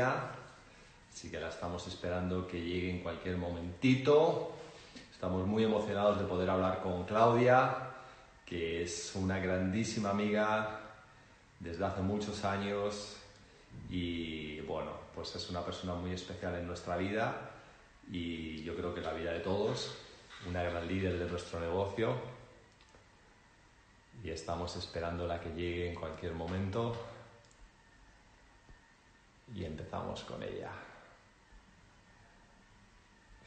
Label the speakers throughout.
Speaker 1: Así que la estamos esperando que llegue en cualquier momentito. Estamos muy emocionados de poder hablar con Claudia, que es una grandísima amiga desde hace muchos años y bueno, pues es una persona muy especial en nuestra vida y yo creo que en la vida de todos, una gran líder de nuestro negocio. Y estamos esperando la que llegue en cualquier momento y empezamos con ella.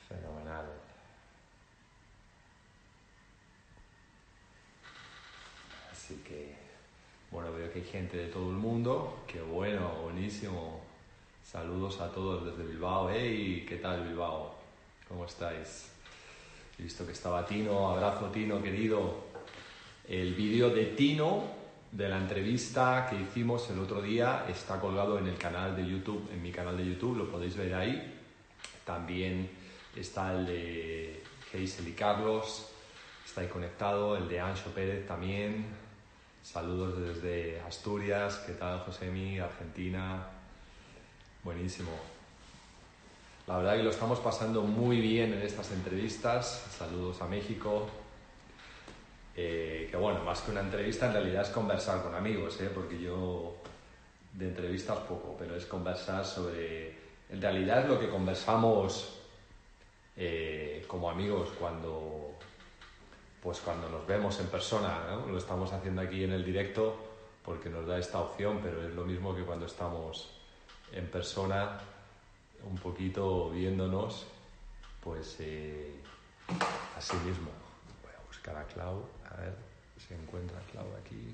Speaker 1: Fenomenal. Así que, bueno, veo que hay gente de todo el mundo. Qué bueno, buenísimo. Saludos a todos desde Bilbao. ¡Hey! ¿Qué tal Bilbao? ¿Cómo estáis? He visto que estaba Tino. Abrazo Tino, querido. El vídeo de Tino de la entrevista que hicimos el otro día está colgado en el canal de YouTube, en mi canal de YouTube, lo podéis ver ahí. También está el de Geisel y Carlos, está ahí conectado, el de Ancho Pérez también. Saludos desde Asturias, ¿qué tal Josemi? Argentina, buenísimo. La verdad que lo estamos pasando muy bien en estas entrevistas. Saludos a México, eh, que bueno, más que una entrevista en realidad es conversar con amigos, ¿eh? porque yo de entrevistas poco, pero es conversar sobre, en realidad es lo que conversamos eh, como amigos cuando, pues cuando nos vemos en persona, lo estamos haciendo aquí en el directo porque nos da esta opción, pero es lo mismo que cuando estamos en persona, un poquito viéndonos, pues así mismo. A buscar a Clau. A ver si encuentra Clau aquí.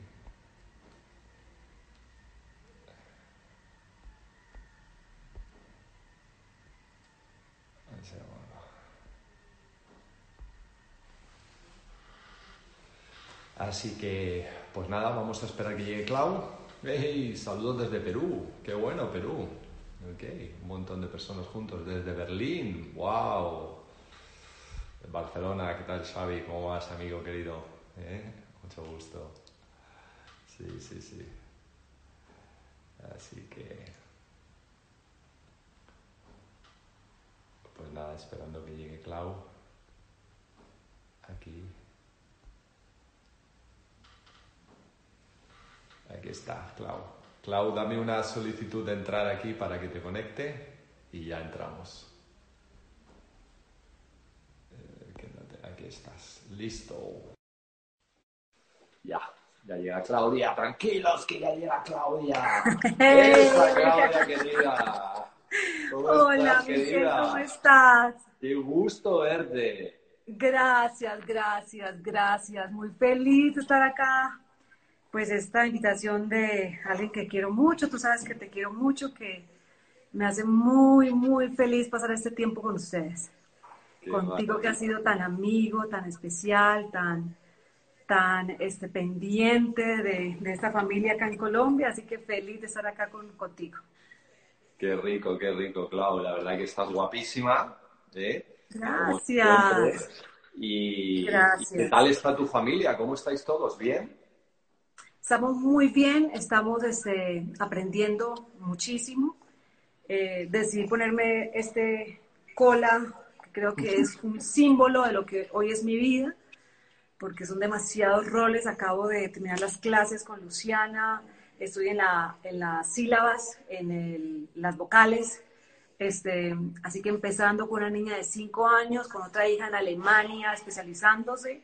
Speaker 1: Así que, pues nada, vamos a esperar que llegue Clau. ¡Hey! Saludos desde Perú. ¡Qué bueno, Perú! Ok, un montón de personas juntos desde Berlín. ¡Wow! Barcelona, ¿qué tal Xavi? ¿Cómo vas, amigo querido? ¿Eh? Mucho gusto. Sí, sí, sí. Así que... Pues nada, esperando que llegue Clau. Aquí. Aquí está, Clau. Clau, dame una solicitud de entrar aquí para que te conecte y ya entramos. Eh, aquí estás. Listo. Ya, ya llega Claudia. Tranquilos que ya llega Claudia. Esa Claudia querida.
Speaker 2: Hola,
Speaker 1: querida?
Speaker 2: ¿cómo estás?
Speaker 1: Qué gusto verte.
Speaker 2: Gracias, gracias, gracias. Muy feliz de estar acá. Pues esta invitación de alguien que quiero mucho, tú sabes que te quiero mucho, que me hace muy, muy feliz pasar este tiempo con ustedes. Contigo que has sido tan amigo, tan especial, tan, tan este, pendiente de, de, esta familia acá en Colombia, así que feliz de estar acá con, contigo.
Speaker 1: Qué rico, qué rico, Clau. La verdad que estás guapísima.
Speaker 2: ¿eh? Gracias.
Speaker 1: Y, Gracias. ¿Qué tal está tu familia? ¿Cómo estáis todos? ¿Bien?
Speaker 2: Estamos muy bien, estamos este, aprendiendo muchísimo. Eh, decidí ponerme este cola, creo que es un símbolo de lo que hoy es mi vida porque son demasiados roles. Acabo de terminar las clases con Luciana, estoy en, la, en las sílabas, en el, las vocales. Este, así que empezando con una niña de 5 años, con otra hija en Alemania, especializándose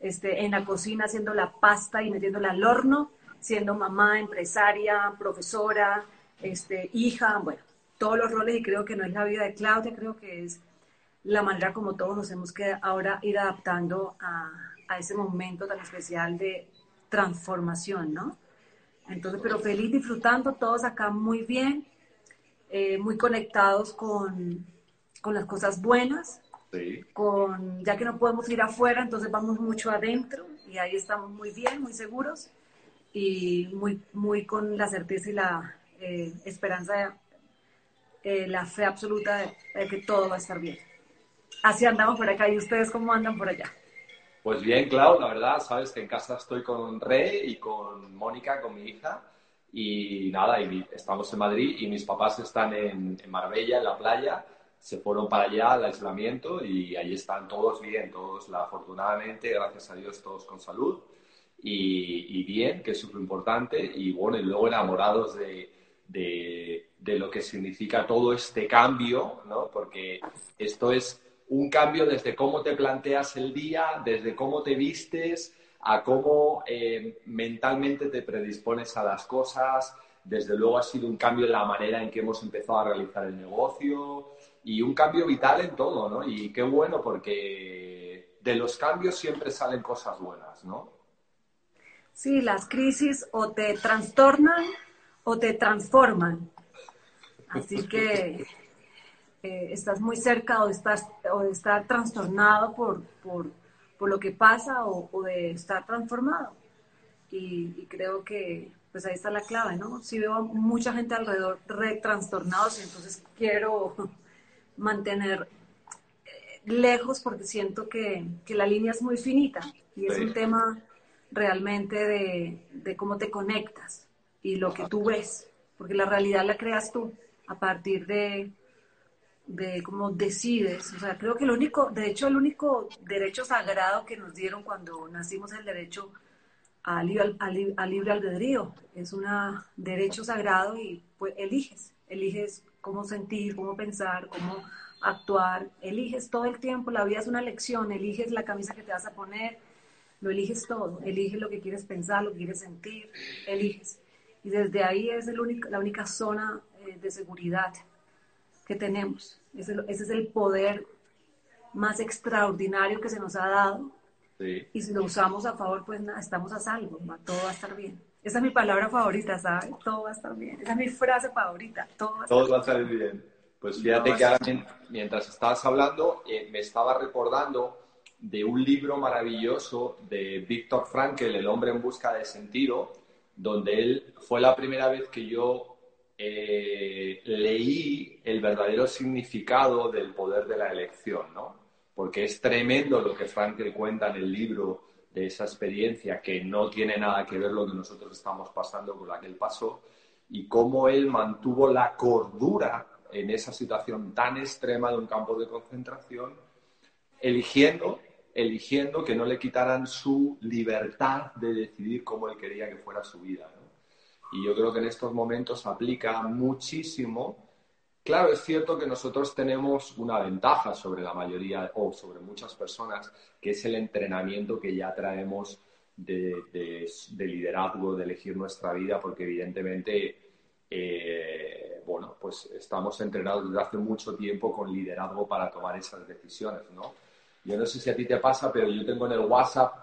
Speaker 2: este, en la cocina, haciendo la pasta y metiéndola al horno, siendo mamá, empresaria, profesora, este, hija, bueno, todos los roles y creo que no es la vida de Claudia, creo que es la manera como todos nos hemos que ahora ir adaptando a, a ese momento tan especial de transformación, ¿no? Entonces, pero feliz disfrutando, todos acá muy bien, eh, muy conectados con, con, las cosas buenas,
Speaker 1: sí.
Speaker 2: con, ya que no podemos ir afuera, entonces vamos mucho adentro y ahí estamos muy bien, muy seguros y muy, muy con la certeza y la eh, esperanza, eh, la fe absoluta de, de que todo va a estar bien. Así andamos por acá. Y ustedes cómo andan por allá.
Speaker 1: Pues bien, Clau, la verdad, sabes que en casa estoy con Rey y con Mónica, con mi hija, Y nada, y estamos en Madrid y mis papás están en, en Marbella, en la playa, se fueron para allá al aislamiento y allí están todos bien, todos afortunadamente, gracias a Dios, todos con salud. Y, bien, que es súper importante, y bueno, y luego enamorados de, de, de, lo que significa todo este cambio, ¿no? Porque esto es un cambio desde cómo te planteas el día, desde cómo te vistes, a cómo eh, mentalmente te predispones a las cosas. Desde luego ha sido un cambio en la manera en que hemos empezado a realizar el negocio y un cambio vital en todo, ¿no? Y qué bueno porque de los cambios siempre salen cosas buenas, ¿no?
Speaker 2: Sí, las crisis o te trastornan o te transforman. Así que eh, estás muy cerca o, estás, o de estar trastornado por, por, por lo que pasa o, o de estar transformado. Y, y, creo que pues ahí está la clave, ¿no? Si veo mucha gente alrededor re trastornados, entonces quiero mantener eh, lejos porque siento que, que, la línea es muy finita y es un tema realmente de, de, cómo te conectas y lo que tú ves, porque la realidad la creas tú a partir de, de cómo decides. O sea, creo que el único, de hecho, el único derecho sagrado que nos dieron cuando nacimos es el derecho al, al, al libre albedrío. Es un derecho sagrado y pues eliges, eliges cómo sentir, cómo pensar, cómo actuar, eliges todo el tiempo, la vida es una lección, eliges la camisa que te vas a poner, lo eliges todo, eliges lo que quieres pensar, lo que quieres sentir, eliges. Y desde ahí es el la única zona eh, de seguridad que tenemos. Ese, ese, es el poder más extraordinario que se nos ha dado. Sí. Y si lo usamos a favor, pues nada, estamos a salvo, todo va a estar bien. Esa es mi palabra favorita, ¿sabes? Todo va a estar bien. Esa es mi frase favorita, todo va a,
Speaker 1: todo va a salir bien. Pues fíjate que ahora, mientras estabas hablando, eh, me estaba recordando de un libro maravilloso de Víctor Frankl, El hombre en busca de sentido, donde él fue la primera vez que yo eh, leí el verdadero significado del poder de la elección, ¿no? Porque es tremendo lo que Frankl cuenta en el libro de esa experiencia que no tiene nada que ver lo que nosotros estamos pasando con la que él pasó y cómo él mantuvo la cordura en esa situación tan extrema de un campo de concentración, eligiendo eligiendo que no le quitaran su libertad de decidir cómo él quería que fuera su vida. Y yo creo que en estos momentos aplica muchísimo. Claro, es cierto que nosotros tenemos una ventaja sobre la mayoría o sobre muchas personas, que es el entrenamiento que ya traemos de, de, de liderazgo, de elegir nuestra vida, porque evidentemente, eh, bueno, pues estamos entrenados desde hace mucho tiempo con liderazgo para tomar esas decisiones, ¿no? Yo no sé si a ti te pasa, pero yo tengo en el WhatsApp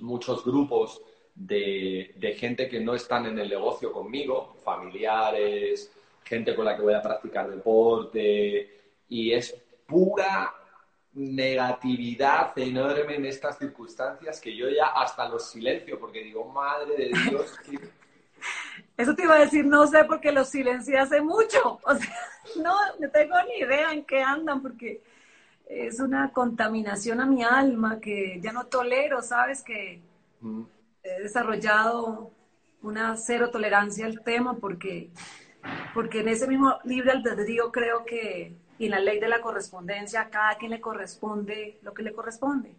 Speaker 1: muchos grupos de, de, gente que no están en el negocio conmigo, familiares, gente con la que voy a practicar deporte, y es pura negatividad enorme en estas circunstancias que yo ya hasta los silencio, porque digo, madre de Dios.
Speaker 2: Eso te iba a decir, no sé, porque los silencié hace mucho. O sea, no, no tengo ni idea en qué andan, porque es una contaminación a mi alma que ya no tolero, ¿sabes? Que mm. He desarrollado una cero tolerancia al tema porque, porque en ese mismo libre albedrío creo que, y en la ley de la correspondencia, a cada quien le corresponde lo que le corresponde.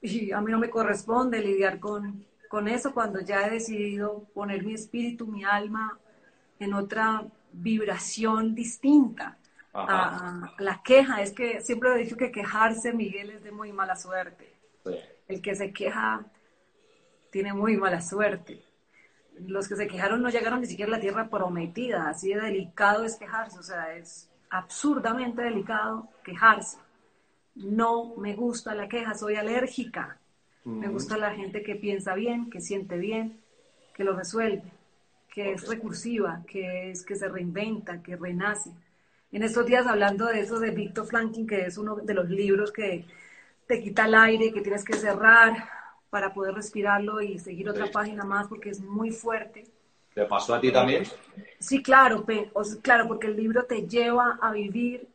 Speaker 2: Y a mí no me corresponde lidiar con, con eso cuando ya he decidido poner mi espíritu, mi alma en otra vibración distinta a, la queja. Es que siempre he dicho que quejarse, Miguel, es de muy mala suerte. El que se queja tiene muy mala suerte. Los que se quejaron no llegaron ni siquiera a la tierra prometida. Así de delicado es quejarse. O sea, es absurdamente delicado quejarse. No me gusta la queja, soy alérgica. Me gusta la gente que piensa bien, que siente bien, que lo resuelve, que es recursiva, que es que se reinventa, que renace en estos días hablando de eso de Victor Franklin, que es uno de los libros que te quita el aire, que tienes que cerrar para poder respirarlo y seguir otra página más porque es muy fuerte.
Speaker 1: ¿Te pasó a ti también?
Speaker 2: Sí, claro, claro, porque el libro te lleva a vivir,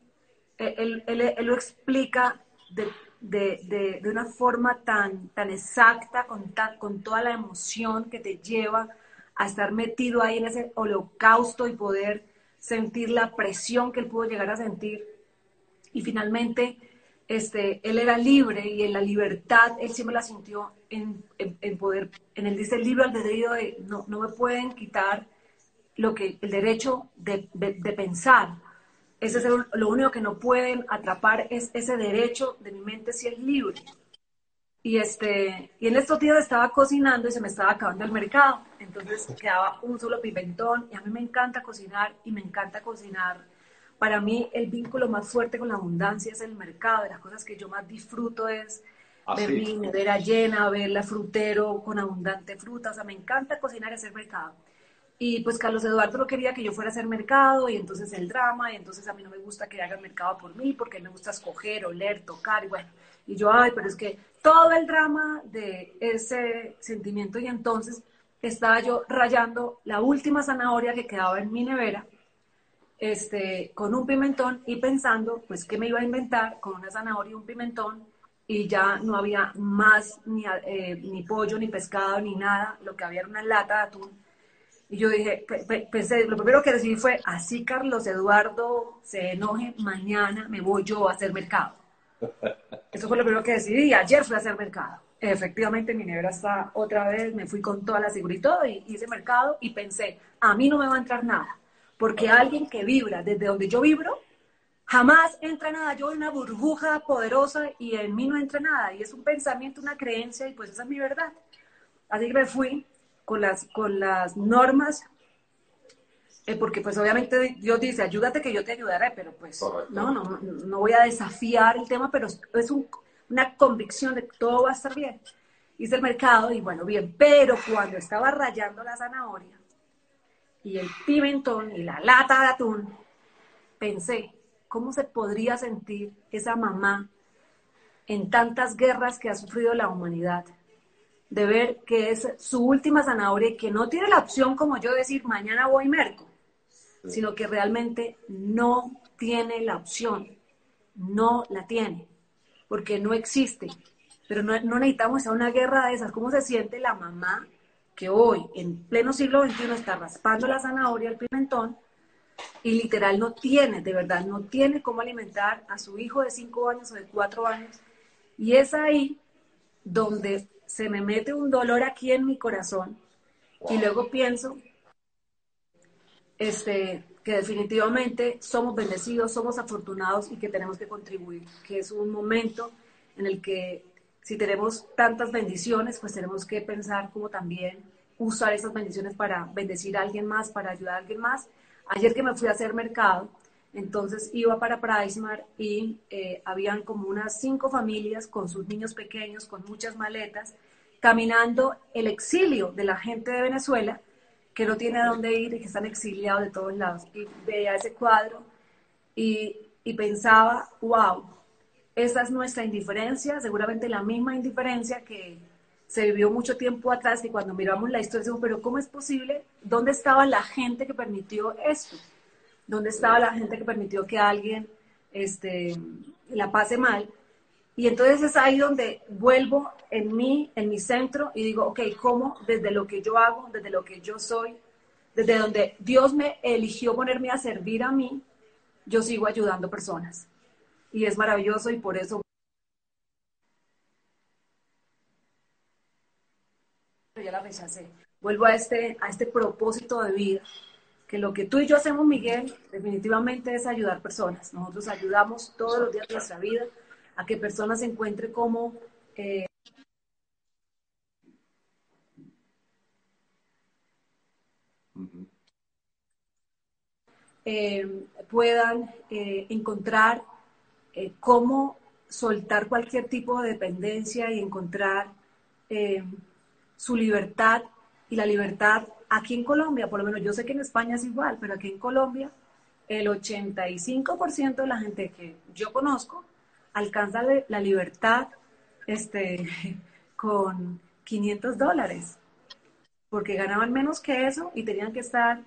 Speaker 2: e, él, él, lo explica de, de, de, de, una forma tan, tan exacta, con, con toda la emoción que te lleva a estar metido ahí en ese holocausto y poder sentir la presión que él pudo llegar a sentir. Y finalmente, este, él era libre y en la libertad, él siempre la sintió en, en, poder, en el dice el libro albedrío de no, no me pueden quitar lo que, el derecho de, de, pensar. Ese es lo único que no pueden atrapar es ese derecho de mi mente si es libre. Y, este, y en estos días estaba cocinando y se me estaba acabando el mercado. Entonces quedaba un solo pimentón y a mí me encanta cocinar y me encanta cocinar. Para mí el vínculo más fuerte con la abundancia es el mercado. De las cosas que yo más disfruto es ah, ver mi nevera llena, ver la frutero con abundante fruta. O sea, me encanta cocinar y hacer mercado. Y pues Carlos Eduardo no quería que yo fuera a hacer mercado y entonces el drama y entonces a mí no me gusta que haga mercado por mí porque me gusta escoger, oler, tocar y bueno. Y yo, ay, pero es que todo el drama de ese sentimiento y entonces estaba yo rayando la última zanahoria que quedaba en mi nevera este, con un pimentón y pensando pues qué me iba a inventar con una zanahoria y un pimentón y ya no había más ni, eh, ni pollo, ni pescado, ni nada, lo que había era una lata de atún y yo dije, pensé, lo primero que decidí fue, así Carlos Eduardo se enoje, mañana me voy yo a hacer mercado. Eso fue lo primero que decidí y ayer fui a hacer mercado. Efectivamente, mi nevera está otra vez, me fui con toda la seguridad y hice mercado y pensé, a mí no me va a entrar nada, porque alguien que vibra desde donde yo vibro, jamás entra nada. Yo soy una burbuja poderosa y en mí no entra nada. Y es un pensamiento, una creencia y pues esa es mi verdad. Así que me fui con las, con las normas, eh, porque pues obviamente Dios dice, ayúdate que yo te ayudaré, pero pues no, no, no voy a desafiar el tema, pero es una convicción de que todo va a estar bien. Hice el mercado y bueno, bien, pero cuando estaba rayando la zanahoria y el pimentón y la lata de atún, pensé, ¿cómo se podría sentir esa mamá en tantas guerras que ha sufrido la humanidad? de ver que es su última zanahoria y que no tiene la opción como yo decir mañana voy merco, sino que realmente no tiene la opción, no la tiene, porque no existe. Pero no, necesitamos a una guerra de esas. ¿Cómo se siente la mamá que hoy, en pleno siglo XXI, está raspando la zanahoria, el pimentón, y literal no tiene, de verdad, no tiene cómo alimentar a su hijo de cinco años o de cuatro años? Y es ahí donde se me mete un dolor aquí en mi corazón y luego pienso este, que definitivamente somos bendecidos, somos afortunados y que tenemos que contribuir, que es un momento en el que si tenemos tantas bendiciones, pues tenemos que pensar cómo también usar esas bendiciones para bendecir a alguien más, para ayudar a alguien más. Ayer que me fui a hacer mercado, entonces iba para Praismar y eh, habían como unas cinco familias con sus niños pequeños, con muchas maletas, caminando el exilio de la gente de Venezuela que no tiene a dónde ir y que están exiliados de todos lados. Y veía ese cuadro y, y pensaba, wow, esa es nuestra indiferencia, seguramente la misma indiferencia que se vivió mucho tiempo atrás y cuando miramos la historia decimos, pero ¿cómo es posible? ¿Dónde estaba la gente que permitió esto? dónde estaba la gente que permitió que alguien este, la pase mal. Y entonces es ahí donde vuelvo en mí, en mi centro, y digo, ok, ¿cómo desde lo que yo hago, desde lo que yo soy, desde donde Dios me eligió ponerme a servir a mí, yo sigo ayudando personas? Y es maravilloso y por eso... Ya la rechacé. Vuelvo a este, a este propósito de vida que lo que tú y yo hacemos, Miguel, definitivamente es ayudar personas. Nosotros ayudamos todos los días de nuestra vida a que personas se encuentren como... Eh, eh, puedan eh, encontrar cómo soltar cualquier tipo de dependencia y encontrar su libertad y la libertad aquí en Colombia, por lo menos yo sé que en España es igual, pero aquí en Colombia el 85% de la gente que yo conozco alcanza la libertad este, con 500 dólares, porque ganaban menos que eso y tenían que estar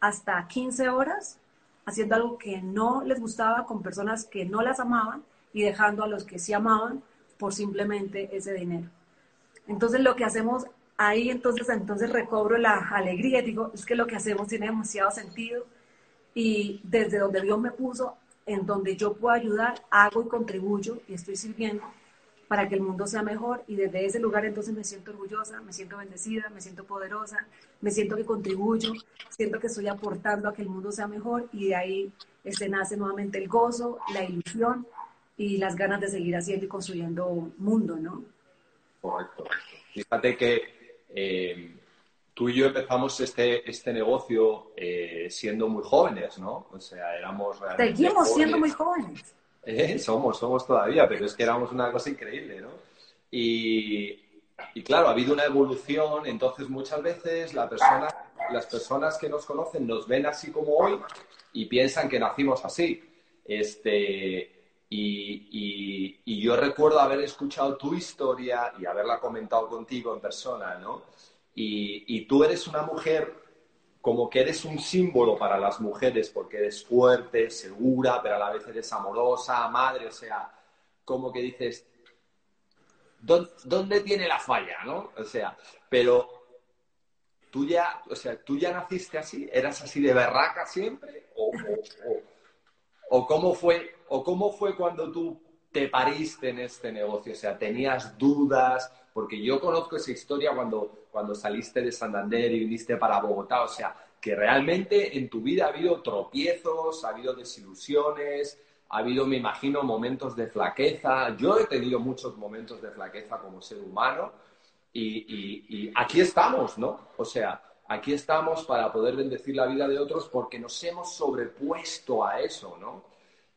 Speaker 2: hasta 15 horas haciendo algo que no les gustaba con personas que no las amaban y dejando a los que sí amaban por simplemente ese dinero. Entonces lo que hacemos ahí entonces, entonces recobro la alegría, digo, es que lo que hacemos tiene demasiado sentido y desde donde Dios me puso, en donde yo puedo ayudar, hago y contribuyo y estoy sirviendo para que el mundo sea mejor y desde ese lugar entonces me siento orgullosa, me siento bendecida, me siento poderosa, me siento que contribuyo, siento que estoy aportando a que el mundo sea mejor y de ahí este, nace nuevamente el gozo, la ilusión y las ganas de seguir haciendo y construyendo mundo, ¿no?
Speaker 1: Correcto. Fíjate que eh, tú y yo empezamos este, este negocio eh, siendo muy jóvenes, ¿no? O sea, éramos
Speaker 2: realmente Seguimos siendo muy jóvenes.
Speaker 1: Eh, somos, somos todavía, pero es que éramos una cosa increíble, ¿no? Y, y claro, ha habido una evolución, entonces muchas veces la persona, las personas que nos conocen nos ven así como hoy y piensan que nacimos así. Este, y, y, yo recuerdo haber escuchado tu historia y haberla comentado contigo en persona, ¿no? Y, y, tú eres una mujer como que eres un símbolo para las mujeres porque eres fuerte, segura, pero a la vez eres amorosa, madre, o sea, como que dices, ¿dónde tiene la falla, no? O sea, pero tú ya, o sea, tú ya naciste así, eras así de berraca siempre, o, o, cómo fue ¿O cómo fue cuando tú te pariste en este negocio? O sea, ¿tenías dudas? Porque yo conozco esa historia cuando, cuando saliste de Santander y viniste para Bogotá. O sea, que realmente en tu vida ha habido tropiezos, ha habido desilusiones, ha habido, me imagino, momentos de flaqueza. Yo he tenido muchos momentos de flaqueza como ser humano y, y aquí estamos, ¿no? O sea, aquí estamos para poder bendecir la vida de otros porque nos hemos sobrepuesto a eso, ¿no?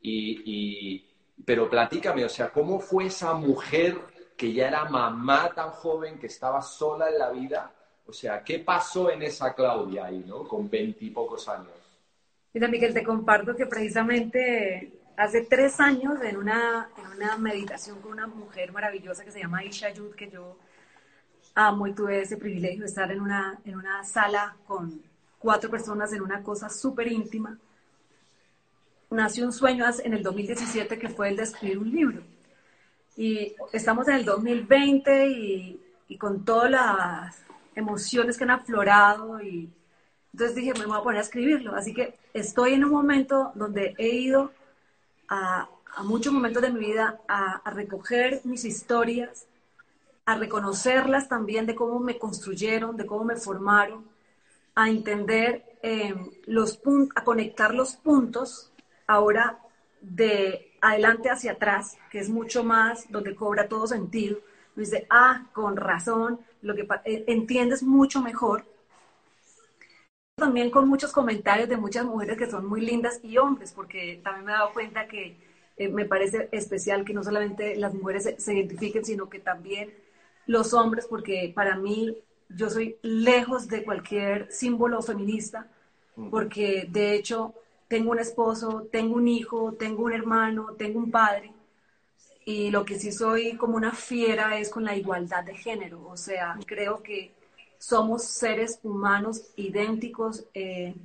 Speaker 1: Y, pero platícame, o sea, ¿cómo fue esa mujer que ya era mamá tan joven, que estaba sola en la vida? O sea, ¿qué pasó en esa Claudia ahí, ¿no? Con veintipocos años.
Speaker 2: Mira, Miguel, te comparto que precisamente hace tres años en una, en una meditación con una mujer maravillosa que se llama Isha Yud, que yo amo y tuve ese privilegio de estar en una, en una sala con cuatro personas en una cosa súper íntima nació un sueño en el 2017 que fue el de escribir un libro. Y estamos en el 2020 y, y con todas las emociones que han aflorado y entonces dije, me voy a poner a escribirlo. Así que estoy en un momento donde he ido a, a muchos momentos de mi vida a, a, recoger mis historias, a reconocerlas también de cómo me construyeron, de cómo me formaron, a entender eh, los puntos, a conectar los puntos ahora de adelante hacia atrás, que es mucho más donde cobra todo sentido, dice, ah, con razón, lo que eh, entiendes mucho mejor. También con muchos comentarios de muchas mujeres que son muy lindas y hombres, porque también me he dado cuenta que eh, me parece especial que no solamente las mujeres se, se identifiquen, sino que también los hombres, porque para mí yo soy lejos de cualquier símbolo feminista, porque de hecho tengo un esposo, tengo un hijo, tengo un hermano, tengo un padre. Y lo que sí soy como una fiera es con la igualdad de género. O sea, creo que somos seres humanos idénticos, eh,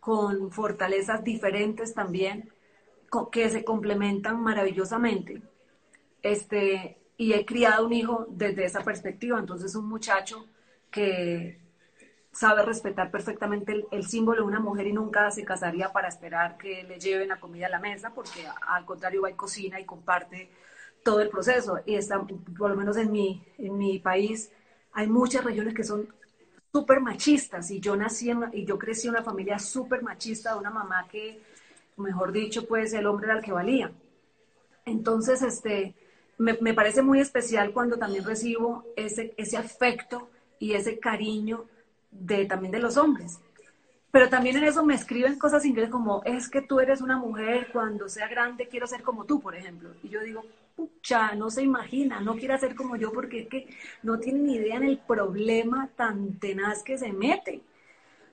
Speaker 2: con fortalezas diferentes también, que se complementan maravillosamente. Este, y he criado un hijo desde esa perspectiva. Entonces, un muchacho que sabe respetar perfectamente el, símbolo de una mujer y nunca se casaría para esperar que le lleven la comida a la mesa, porque al contrario va y cocina y comparte todo el proceso. Y está, por lo menos en mi, en mi país hay muchas regiones que son súper machistas y yo nací y yo crecí en una familia súper machista de una mamá que, mejor dicho, pues el hombre era el que valía. Entonces, este, me, me parece muy especial cuando también recibo ese, ese afecto y ese cariño de, también de los hombres. Pero también en eso me escriben cosas increíbles como, es que tú eres una mujer, cuando sea grande quiero ser como tú, por ejemplo. Y yo digo, pucha, no se imagina, no quiere ser como yo porque es que no tiene ni idea en el problema tan tenaz que se mete.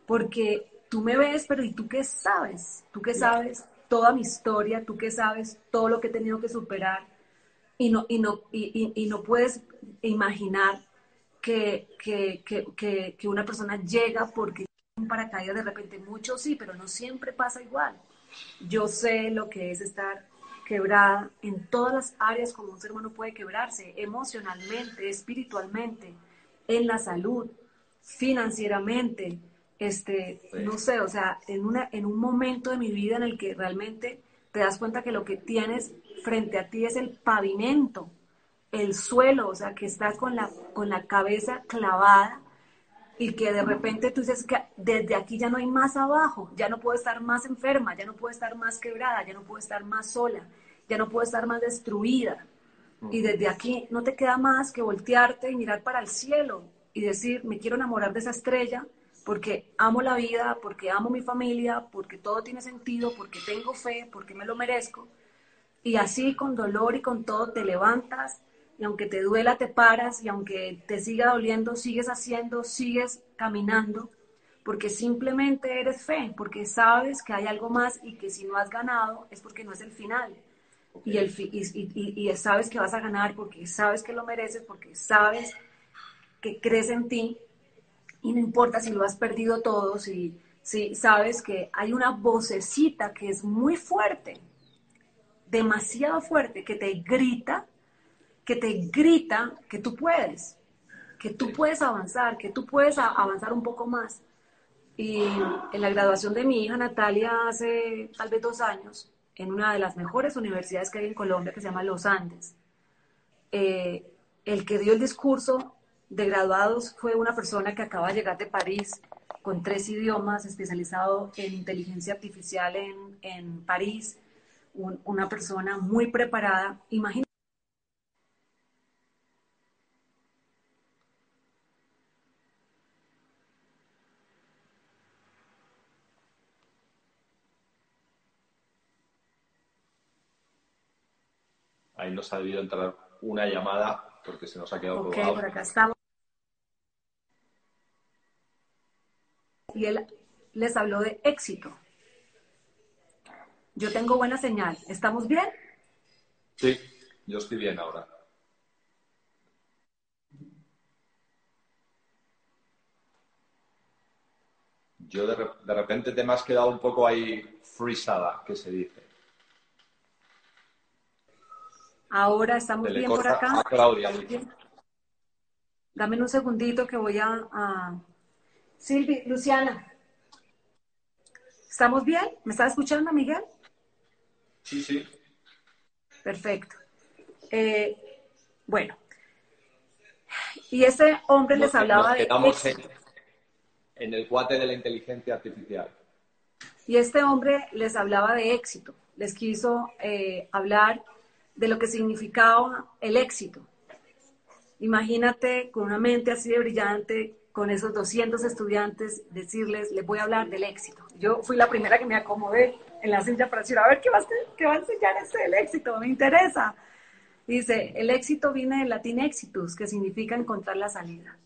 Speaker 2: Porque tú me ves, pero ¿y tú qué sabes? ¿Tú qué sabes toda mi historia? ¿Tú qué sabes todo lo que he tenido que superar? Y no, y no, y, y no puedes imaginar que, que, que, que, una persona llega porque un paracaídas de repente, mucho sí, pero no siempre pasa igual. Yo sé lo que es estar quebrada en todas las áreas como un ser humano puede quebrarse, emocionalmente, espiritualmente, en la salud, financieramente, este, no sé, o sea, en, una, en un momento de mi vida en el que realmente te das cuenta que lo que tienes frente a ti es el pavimento, el suelo, o sea, que estás con la, con la cabeza clavada y que de repente tú dices que desde aquí ya no hay más abajo, ya no puedo estar más enferma, ya no puedo estar más quebrada, ya no puedo estar más sola, ya no puedo estar más destruida. Y desde aquí no te queda más que voltearte y mirar para el cielo y decir, me quiero enamorar de esa estrella porque amo la vida, porque amo mi familia, porque todo tiene sentido, porque tengo fe, porque me lo merezco. Y así con dolor y con todo te levantas y aunque te duela te paras y aunque te siga doliendo sigues haciendo, sigues caminando, porque simplemente eres fe, porque sabes que hay algo más y que si no has ganado es porque no es el final. Y, el y, y, sabes que vas a ganar porque sabes que lo mereces, porque sabes que crees en ti y no importa si lo has perdido todo, si, si sabes que hay una vocecita que es muy fuerte, demasiado fuerte, que te grita que te grita que tú puedes, que tú puedes avanzar, que tú puedes avanzar un poco más. Y en la graduación de mi hija Natalia hace tal vez dos años, en una de las mejores universidades que hay en Colombia, que se llama Los Andes, eh, el que dio el discurso de graduados fue una persona que acaba de llegar de París con tres idiomas, especializado en inteligencia artificial en, en París, una persona muy preparada. Imagínate
Speaker 3: ahí nos ha debido entrar una llamada porque se nos ha quedado
Speaker 2: Ok, por acá estamos. Y él les habló de éxito. Yo tengo buena señal. ¿Estamos bien?
Speaker 3: Sí, yo estoy bien ahora. Yo de, de repente te me has quedado un poco ahí frisada, que se dice.
Speaker 2: Ahora estamos bien por acá.
Speaker 3: Claudia.
Speaker 2: Dame un segundito que voy a, a... Silvi, Luciana. ¿Estamos bien? ¿Me está escuchando, Miguel?
Speaker 3: Sí, sí.
Speaker 2: Perfecto. Eh, bueno. Y ese hombre les hablaba de...
Speaker 3: En, en el cuate de la inteligencia artificial.
Speaker 2: Y este hombre les hablaba de éxito. Les quiso eh, hablar de lo que significaba el éxito. Imagínate con una mente así de brillante, con esos 200 estudiantes, decirles, les voy a hablar del éxito. Yo fui la primera que me acomodé en la silla para decir, a ver, ¿qué va a, qué va a enseñar este del éxito? Me interesa. Dice, el éxito viene del latín exitus, que significa encontrar la salida.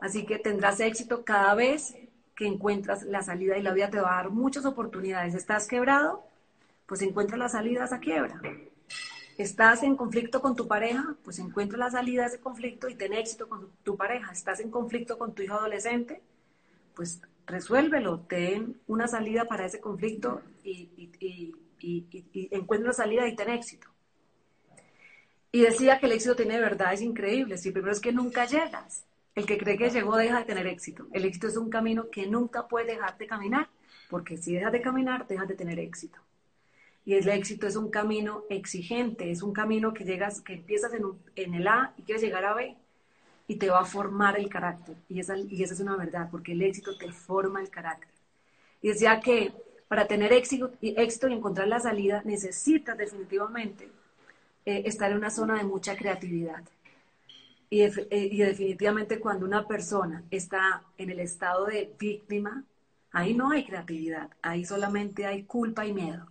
Speaker 2: Así que tendrás éxito cada vez que encuentras la salida y la vida te va a dar muchas oportunidades. ¿Estás quebrado? Pues encuentra la salida a esa quiebra. Estás en conflicto con tu pareja, pues encuentra la salida de ese conflicto y ten éxito con tu pareja. Estás en conflicto con tu hijo adolescente, pues resuélvelo, ten una salida para ese conflicto y, encuentra la salida y ten éxito. Y decía que el éxito tiene verdades increíbles. Y primero es que nunca llegas. El que cree que llegó deja de tener éxito. El éxito es un camino que nunca puede dejar de caminar, porque si dejas de caminar, dejas de tener éxito. Y el éxito es un camino exigente, es un camino que llegas, que empiezas en, en el A y quieres llegar a B y te va a formar el carácter. Y esa, y esa es una verdad, porque el éxito te forma el carácter. Y decía que para tener éxito, éxito y encontrar la salida, necesitas definitivamente eh, estar en una zona de mucha creatividad. Y, eh, y, definitivamente cuando una persona está en el estado de víctima, ahí no hay creatividad, ahí solamente hay culpa y miedo.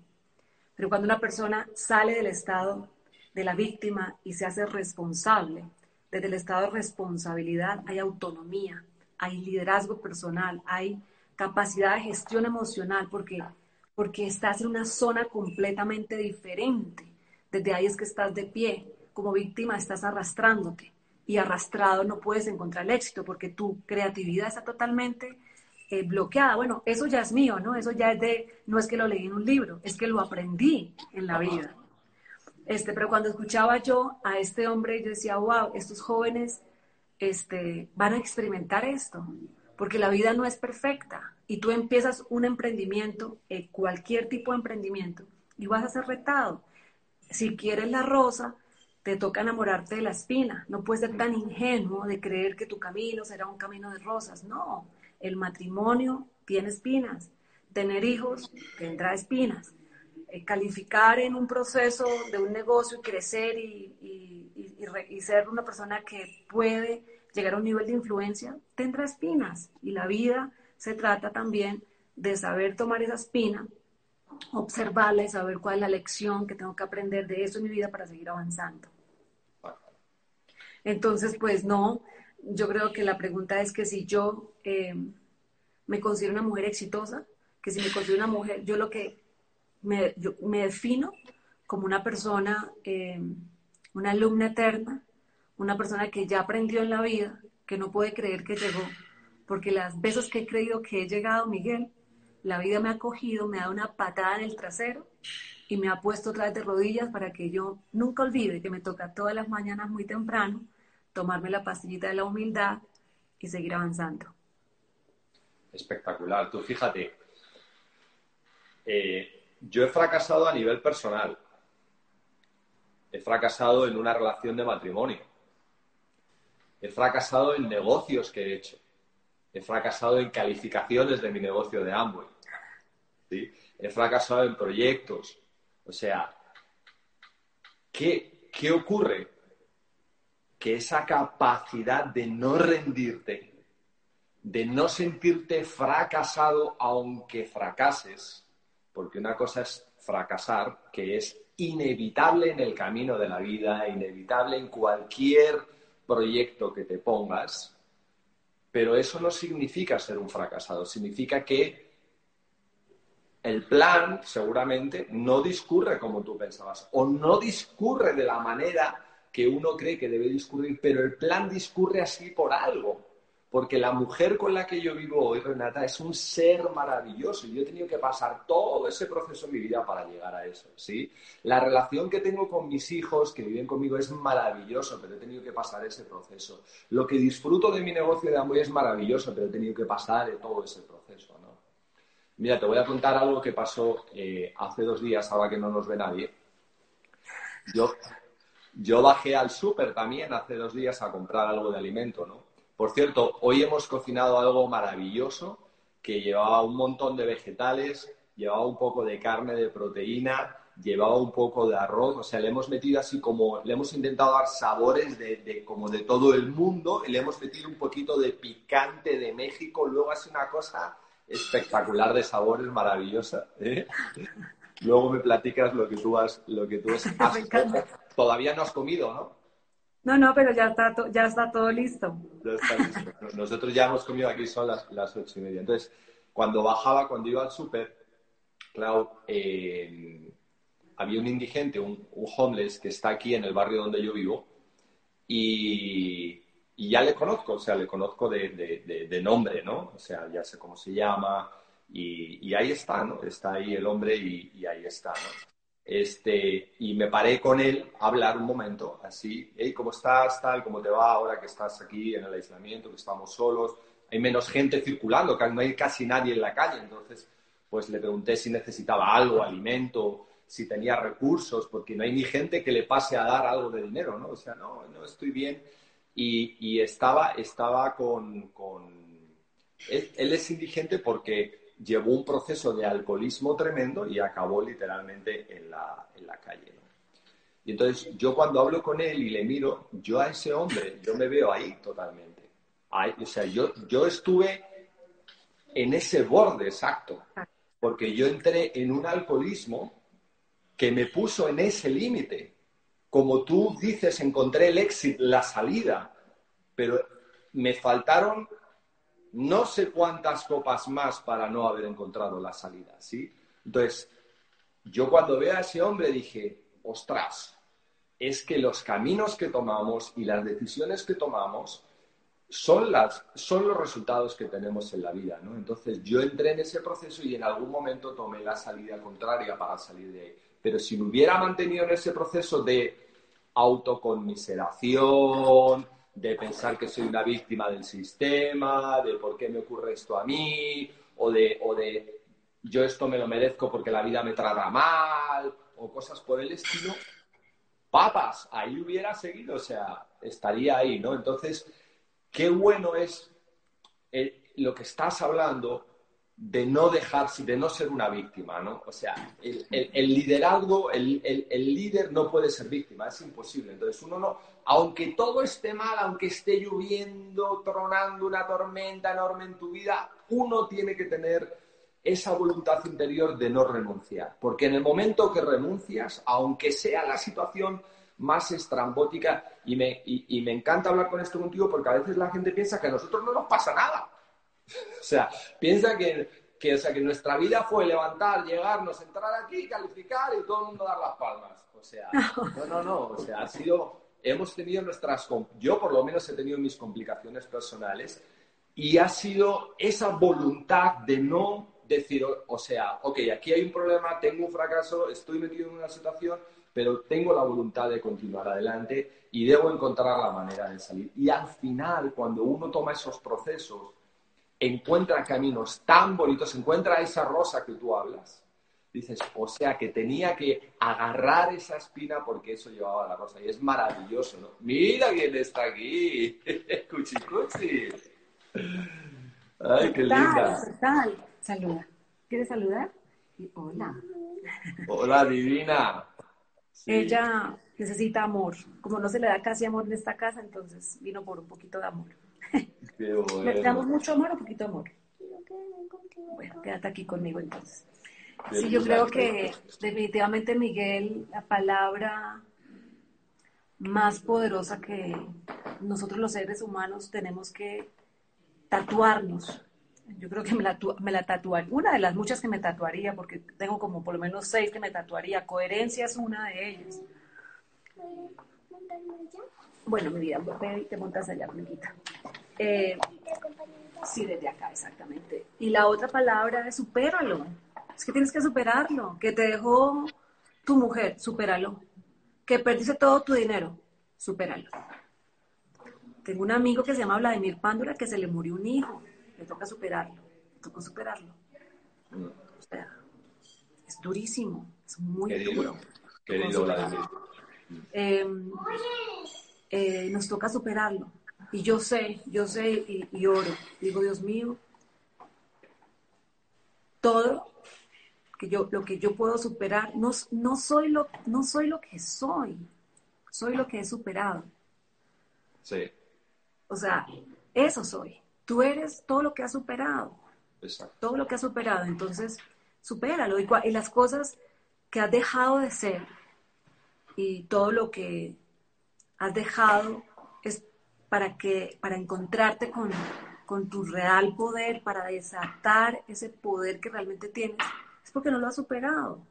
Speaker 2: Pero cuando una persona sale del estado de la víctima y se hace responsable, desde el estado de responsabilidad hay autonomía, hay liderazgo personal, hay capacidad de gestión emocional, porque, porque estás en una zona completamente diferente. Desde ahí es que estás de pie. Como víctima estás arrastrándote y arrastrado no puedes encontrar el éxito porque tu creatividad está totalmente eh, bloqueada. Bueno, eso ya es mío, ¿no? Eso ya es de, no es que lo leí en un libro, es que lo aprendí en la vida. Este, pero cuando escuchaba yo a este hombre, yo decía, wow, estos jóvenes este, van a experimentar esto, porque la vida no es perfecta y tú empiezas un emprendimiento, eh, cualquier tipo de emprendimiento, y vas a ser retado. Si quieres la rosa, te toca enamorarte de la espina. No puedes ser tan ingenuo de creer que tu camino será un camino de rosas. No, el matrimonio tiene espinas. Tener hijos tendrá espinas. Eh, calificar en un proceso de un negocio y crecer y, y, ser una persona que puede llegar a un nivel de influencia, tendrá espinas. Y la vida se trata también de saber tomar esa espina, observarla y saber cuál es la lección que tengo que aprender de eso en mi vida para seguir avanzando. Entonces, pues no, yo creo que la pregunta es que si yo eh, me considero una mujer exitosa, que si me considero una mujer, yo lo que me, defino como una persona, eh, una alumna eterna, una persona que ya aprendió en la vida, que no puede creer que llegó, porque las veces que he creído que he llegado, Miguel, la vida me ha cogido, me ha dado una patada en el trasero y me ha puesto otra vez de rodillas para que yo nunca olvide que me toca todas las mañanas muy temprano tomarme la pastillita de la humildad y seguir avanzando.
Speaker 1: Espectacular. Tú fíjate, eh, yo he fracasado a nivel personal. He fracasado en una relación de matrimonio. He fracasado en negocios que he hecho. He fracasado en calificaciones de mi negocio de Amway. He fracasado en proyectos. O sea, ¿qué, ¿qué ocurre? Que esa capacidad de no rendirte, de no sentirte fracasado aunque fracases, porque una cosa es fracasar, que es inevitable en el camino de la vida, inevitable en cualquier proyecto que te pongas, pero eso no significa ser un fracasado, significa que el plan seguramente no discurre como tú pensabas o no discurre de la manera que uno cree que debe discurrir, pero el plan discurre así por algo porque la mujer con la que yo vivo hoy, Renata, es un ser maravilloso y yo he tenido que pasar todo ese proceso en mi vida para llegar a eso, ¿sí? La relación que tengo con mis hijos que viven conmigo es maravilloso, pero he tenido que pasar ese proceso. Lo que disfruto de mi negocio de Amway es maravilloso, pero he tenido que pasar todo ese proceso, ¿no? Mira, te voy a contar algo que pasó eh, hace dos días, ahora que no nos ve nadie. Yo, yo bajé al súper también hace dos días a comprar algo de alimento, ¿no? Por cierto, hoy hemos cocinado algo maravilloso que llevaba un montón de vegetales, llevaba un poco de carne de proteína, llevaba un poco de arroz, o sea, le hemos metido así como, le hemos intentado dar sabores de, como de todo el mundo, y le hemos metido un poquito de picante de México, luego hace una cosa espectacular de sabores maravillosa. ¿eh? Luego me platicas lo que tú has, lo que tú has, todavía no has comido, ¿no?
Speaker 2: No, no, pero ya está, ya está todo listo.
Speaker 1: Nosotros ya hemos comido aquí, son las, las ocho y media. Entonces, cuando bajaba, cuando iba al súper, claro, eh, había un indigente, un, homeless que está aquí en el barrio donde yo vivo y, ya le conozco, o sea, le conozco de, nombre, ¿no? O sea, ya sé cómo se llama y, ahí está, ¿no? Está ahí el hombre y, y ahí está, ¿no? Este, y me paré con él a hablar un momento, así, hey, ¿cómo estás? Tal, ¿cómo te va ahora que estás aquí en el aislamiento, que estamos solos? Hay menos gente circulando, no hay casi nadie en la calle. Entonces, pues le pregunté si necesitaba algo, alimento, si tenía recursos, porque no hay ni gente que le pase a dar algo de dinero, ¿no? O sea, no, no estoy bien. Y, estaba, estaba con... con... Él es indigente porque llevó un proceso de alcoholismo tremendo y acabó literalmente en la, en la calle. Y entonces yo cuando hablo con él y le miro, yo a ese hombre, yo me veo ahí totalmente. o sea, yo, yo estuve en ese borde exacto, porque yo entré en un alcoholismo que me puso en ese límite. Como tú dices, encontré el éxito, la salida, pero me faltaron no sé cuántas copas más para no haber encontrado la salida, ¿sí? Entonces, yo cuando veo a ese hombre dije, ostras, es que los caminos que tomamos y las decisiones que tomamos son, las, son los resultados que tenemos en la vida, ¿no? Entonces, yo entré en ese proceso y en algún momento tomé la salida contraria para salir de ahí. Pero si me hubiera mantenido en ese proceso de autoconmiseración, de pensar que soy una víctima del sistema, de por qué me ocurre esto a mí, o de, o de yo esto me lo merezco porque la vida me trata mal, o cosas por el estilo, papas, ahí hubiera seguido, o sea, estaría ahí, ¿no? Entonces, qué bueno es lo que estás hablando de no dejarse, de no ser una víctima, ¿no? O sea, el, liderazgo, el, líder no puede ser víctima, es imposible. Entonces, uno no, aunque todo esté mal, aunque esté lloviendo, tronando una tormenta enorme en tu vida, uno tiene que tener esa voluntad interior de no renunciar. Porque en el momento que renuncias, aunque sea la situación más estrambótica, y me, y, me encanta hablar con esto contigo porque a veces la gente piensa que a nosotros no nos pasa nada. o sea, piensa que, que, o sea, que nuestra vida fue levantar, llegarnos, entrar aquí, calificar y todo el mundo dar las palmas. O sea, no, no, no. O sea, ha sido, hemos tenido nuestras, yo por lo menos he tenido mis complicaciones personales y ha sido esa voluntad de no decir, o sea, ok, aquí hay un problema, tengo un fracaso, estoy metido en una situación, pero tengo la voluntad de continuar adelante y debo encontrar la manera de salir. Y al final, cuando uno toma esos procesos, encuentra caminos tan bonitos, encuentra esa rosa que tú hablas, dices, o sea, que tenía que agarrar esa espina porque eso llevaba la rosa. Y es maravilloso, ¿no? Mira quién está aquí. cuchi, cuchi. Ay, qué linda.
Speaker 2: ¿Qué tal? Saluda. ¿Quieres saludar? Hola.
Speaker 1: Hola, divina.
Speaker 2: Ella necesita amor. Como no se le da casi amor en esta casa, entonces vino por un poquito de amor. ¿Le damos mucho amor o poquito amor? Bueno, quédate aquí conmigo entonces. Sí, yo creo que definitivamente, Miguel, la palabra más poderosa que nosotros los seres humanos tenemos que tatuarnos. Yo creo que me la, me la tatuaría, una de las muchas que me tatuaría, porque tengo como por lo menos seis que me tatuaría. Coherencia es una de ellas. Bueno, mi vida, te montas allá, amiguita. Eh, sí, desde acá, exactamente. Y la otra palabra es supéralo. Es que tienes que superarlo. Que te dejó tu mujer, supéralo. Que perdiste todo tu dinero, supéralo. Tengo un amigo que se llama Vladimir Pándora que se le murió un hijo. Le toca superarlo. Le tocó superarlo. O sea, es durísimo. Es muy duro.
Speaker 1: Querido Vladimir.
Speaker 2: Em, eh, nos toca superarlo. Y yo sé, yo sé y, oro. Digo, Dios mío, todo que yo, lo que yo puedo superar, no, no, soy lo, no soy lo que soy, soy lo que he superado.
Speaker 1: Sí.
Speaker 2: O sea, eso soy. Tú eres todo lo que has superado.
Speaker 1: Exacto.
Speaker 2: Todo lo que has superado. Entonces, supéralo. Y, y las cosas que has dejado de ser y todo lo que has dejado para, que, para encontrarte con, con tu real poder, para desatar ese poder que realmente tienes, es porque no lo has superado.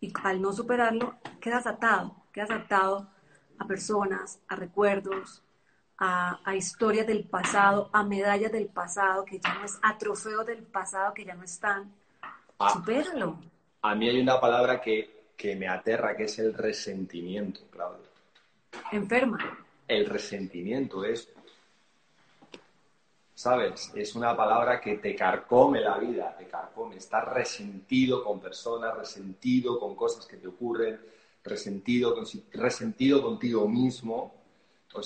Speaker 2: Y al no superarlo, quedas atado, quedas atado a personas, a recuerdos, a, a, historias del pasado, a medallas del pasado que ya no es, a trofeos del pasado que ya no están. Ah, Supéralo.
Speaker 1: A mí hay una palabra que, que me aterra, que es el resentimiento, Claudio.
Speaker 2: Enferma.
Speaker 1: El resentimiento es, ¿sabes? Es una palabra que te carcome la vida, te carcome. Estás resentido con personas, resentido con cosas que te ocurren, resentido, con, resentido contigo mismo.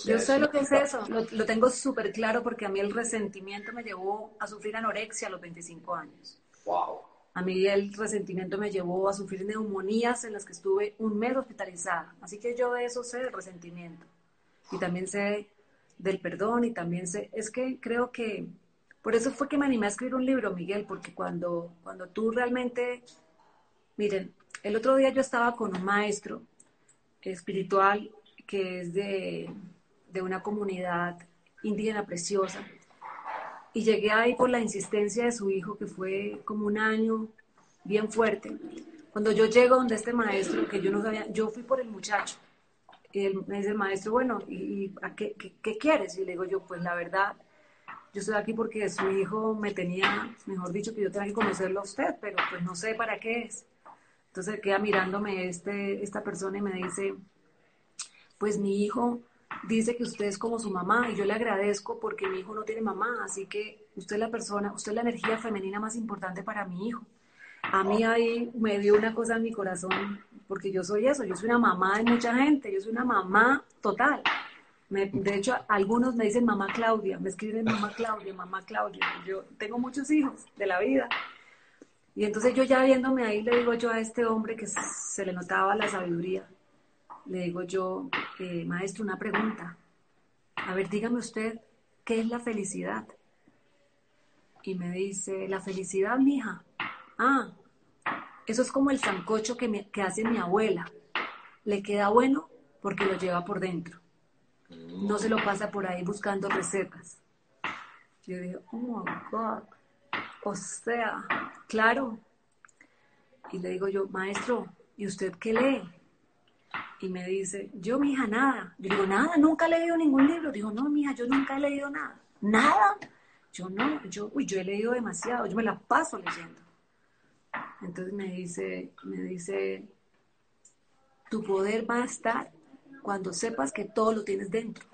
Speaker 2: Yo sé lo que es eso, lo, lo tengo súper claro porque a mí el resentimiento me llevó a sufrir anorexia a los 25 años.
Speaker 1: Wow.
Speaker 2: A mí el resentimiento me llevó a sufrir neumonías en las que estuve un mes hospitalizada. Así que yo de eso sé el resentimiento. Y también sé del perdón y también sé, es que creo que, por eso fue que me animé a escribir un libro, Miguel, porque cuando, cuando tú realmente, miren, el otro día yo estaba con un maestro espiritual que es de, de una comunidad indígena preciosa y llegué ahí por la insistencia de su hijo, que fue como un año bien fuerte. Cuando yo llego donde este maestro, que yo no sabía, yo fui por el muchacho. Él, me dice el maestro, bueno, ¿y, a qué, qué, quieres? Y le digo yo, pues la verdad, yo estoy aquí porque su hijo me tenía, mejor dicho, que yo tenía que conocerlo a usted, pero pues no sé para qué es. Entonces queda mirándome este, esta persona y me dice, pues mi hijo dice que usted es como su mamá y yo le agradezco porque mi hijo no tiene mamá, así que usted es la persona, usted es la energía femenina más importante para mi hijo. A mí ahí me dio una cosa en mi corazón, porque yo soy eso, yo soy una mamá de mucha gente, yo soy una mamá total. de hecho, algunos me dicen mamá Claudia, me escriben mamá Claudia, mamá Claudia. Yo tengo muchos hijos de la vida. Y entonces yo ya viéndome ahí le digo yo a este hombre que se le notaba la sabiduría, le digo yo, eh, maestro, una pregunta. A ver, dígame usted, ¿qué es la felicidad? Y me dice, la felicidad, mija. Ah, eso es como el sancocho que, que hace mi abuela. Le queda bueno porque lo lleva por dentro. No se lo pasa por ahí buscando recetas. Yo digo, oh my God. O sea, claro. Y le digo yo, maestro, ¿y usted qué lee? Y me dice, yo, mi hija, nada. Yo digo, nada, nunca he leído ningún libro. Digo, no, mi hija, yo nunca he leído nada. ¿Nada? Yo no, yo, uy, yo he leído demasiado, yo me la paso leyendo. Entonces me dice, me dice, tu poder va a estar cuando sepas que todo lo tienes dentro.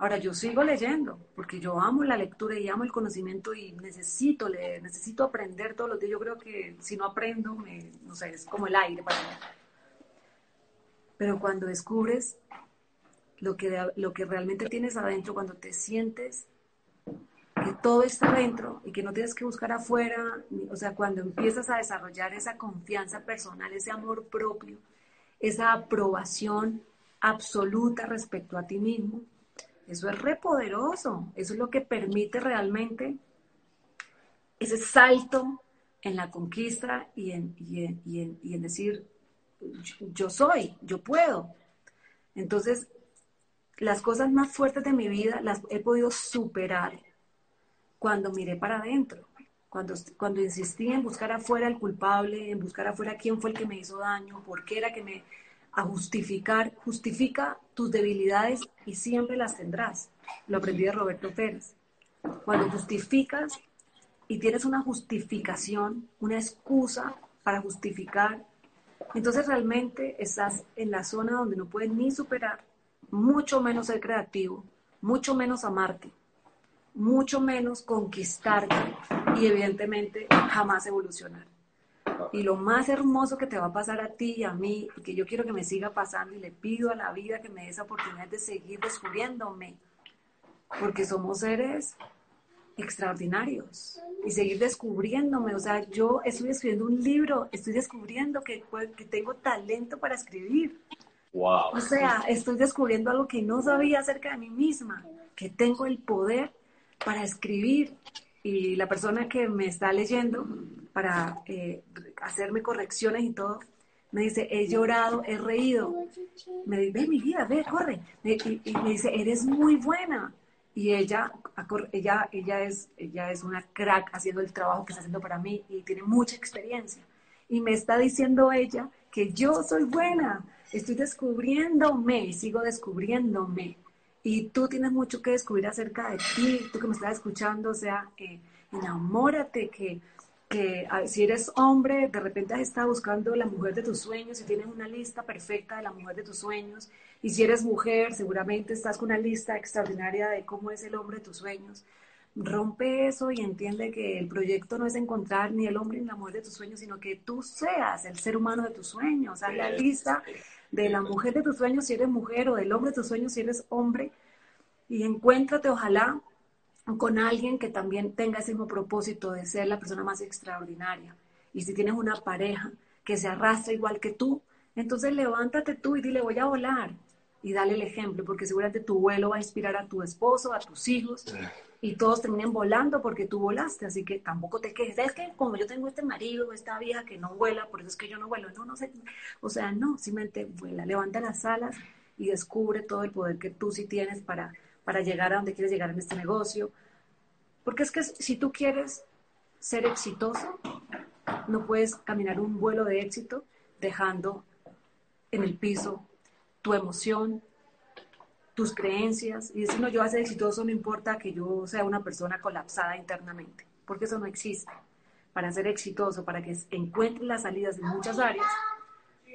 Speaker 2: Ahora yo sigo leyendo, porque yo amo la lectura y amo el conocimiento y necesito leer, necesito aprender todos los días. Yo creo que si no aprendo, me, no sé, es como el aire para mí. Pero cuando descubres lo que, lo que realmente tienes adentro, cuando te sientes todo está adentro y que no tienes que buscar afuera, o sea, cuando empiezas a desarrollar esa confianza personal, ese amor propio, esa aprobación absoluta respecto a ti mismo, eso es repoderoso, eso es lo que permite realmente ese salto en la conquista y en, y en, y en decir, yo soy, yo puedo. Entonces, las cosas más fuertes de mi vida las he podido superar cuando miré para adentro, cuando, cuando insistí en buscar afuera el culpable, en buscar afuera quién fue el que me hizo daño, por qué era que me... a justificar, justifica tus debilidades y siempre las tendrás. Lo aprendí de Roberto Pérez. Cuando justificas y tienes una justificación, una excusa para justificar entonces realmente estás en la zona donde no puedes ni superar, mucho menos ser creativo, mucho menos amarte, mucho menos conquistarte y evidentemente jamás evolucionar. Y lo más hermoso que te va a pasar a ti y a mí, y que yo quiero que me siga pasando y le pido a la vida que me dé esa oportunidad de seguir descubriéndome, porque somos seres extraordinarios y seguir descubriéndome. O sea, yo estoy escribiendo un libro, estoy descubriendo que, que tengo talento para escribir.
Speaker 1: Wow.
Speaker 2: O sea, estoy descubriendo algo que no sabía acerca de mí misma, que tengo el poder para escribir. Y la persona que me está leyendo para eh, hacerme correcciones y todo, me dice, he llorado, he reído. Me dice, ve mi vida, ve, corre. y me dice, eres muy buena y ella, ella, ella, es, ella es una crack haciendo el trabajo que está haciendo para mí y tiene mucha experiencia. Y me está diciendo ella que yo soy buena, estoy descubriéndome y sigo descubriéndome. Y tú tienes mucho que descubrir acerca de ti, tú que me estás escuchando, o sea, eh, enamórate, que, que si eres hombre, de repente has estado buscando la mujer de tus sueños y tienes una lista perfecta de la mujer de tus sueños y si eres mujer, seguramente estás con una lista extraordinaria de cómo es el hombre de tus sueños. Rompe eso y entiende que el proyecto no es encontrar ni el hombre ni la mujer de tus sueños, sino que tú seas el ser humano de tus sueños. Haz la lista de la mujer de tus sueños si eres mujer o del hombre de tus sueños si eres hombre. Y encuéntrate, ojalá, con alguien que también tenga ese mismo propósito de ser la persona más extraordinaria. Y si tienes una pareja que se arrastra igual que tú, entonces levántate tú y dile, voy a volar y dale el ejemplo, porque seguramente tu vuelo va a inspirar a tu esposo, a tus hijos, y todos terminen volando porque tú volaste, así que tampoco te quejes. Es que como yo tengo este marido, esta vieja que no vuela, por eso es que yo no vuelo. No, no sé. O sea, no, simplemente vuela, levanta las alas y descubre todo el poder que tú sí tienes para, para llegar a donde quieres llegar en este negocio. Porque es que si tú quieres ser exitoso, no puedes caminar un vuelo de éxito dejando en el piso tu emoción, tus creencias y decir, no, yo voy a ser exitoso, no importa que yo sea una persona colapsada internamente, porque eso no existe. Para ser exitoso, para que encuentres las salidas en muchas áreas,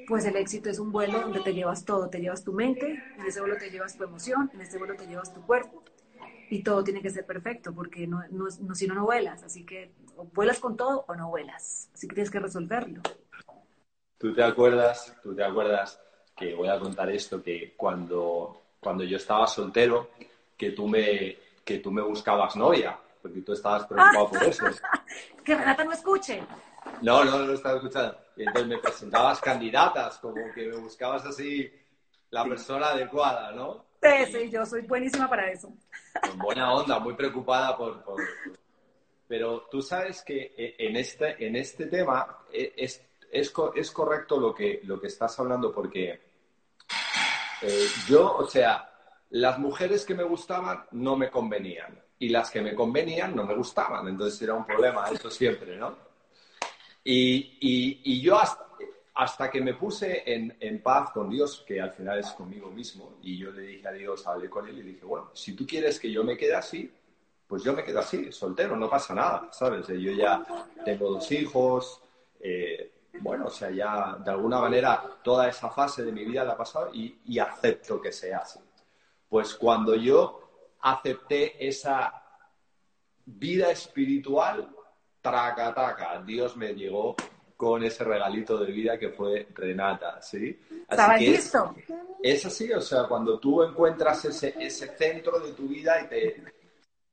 Speaker 2: pues el éxito es un vuelo donde te llevas todo, te llevas tu mente, en ese vuelo te llevas tu emoción, en ese vuelo te llevas tu cuerpo y todo tiene que ser perfecto porque no, no, si no, no vuelas, así que o vuelas con todo o no vuelas, así que tienes que resolverlo.
Speaker 1: ¿Tú te acuerdas, tú te acuerdas que voy a contar esto, que cuando, cuando yo estaba soltero, que tú me, que tú me buscabas novia, porque tú estabas preocupado por eso.
Speaker 2: que Renata no escuche.
Speaker 1: No, no, no lo estaba escuchando. Y entonces me presentabas candidatas, como que me buscabas así la persona adecuada, ¿no?
Speaker 2: Sí, sí, yo soy buenísima para eso.
Speaker 1: Con buena onda, muy preocupada por, Pero tú sabes que eh, en este, en este tema eh, es, es, es correcto lo que, lo que estás hablando porque eh, yo, o sea, las mujeres que me gustaban no me convenían y las que me convenían no me gustaban. Entonces era un problema, eso siempre, ¿no? Y, y, yo hasta, que me puse en, en, paz con Dios, que al final es conmigo mismo, y yo le dije a Dios, hablé con él y dije, bueno, si tú quieres que yo me quede así, pues yo me quedo así, soltero, no pasa nada, ¿sabes? Yo ya tengo dos hijos, eh, bueno, o sea, ya de alguna manera toda esa fase de mi vida la he pasado y, y acepto que sea así. Pues cuando yo acepté esa vida espiritual, traca, traca, Dios me llegó con ese regalito de vida que fue Renata, ¿sí?
Speaker 2: Así listo?
Speaker 1: Es, así, o sea, cuando tú encuentras ese, ese centro de tu vida y te,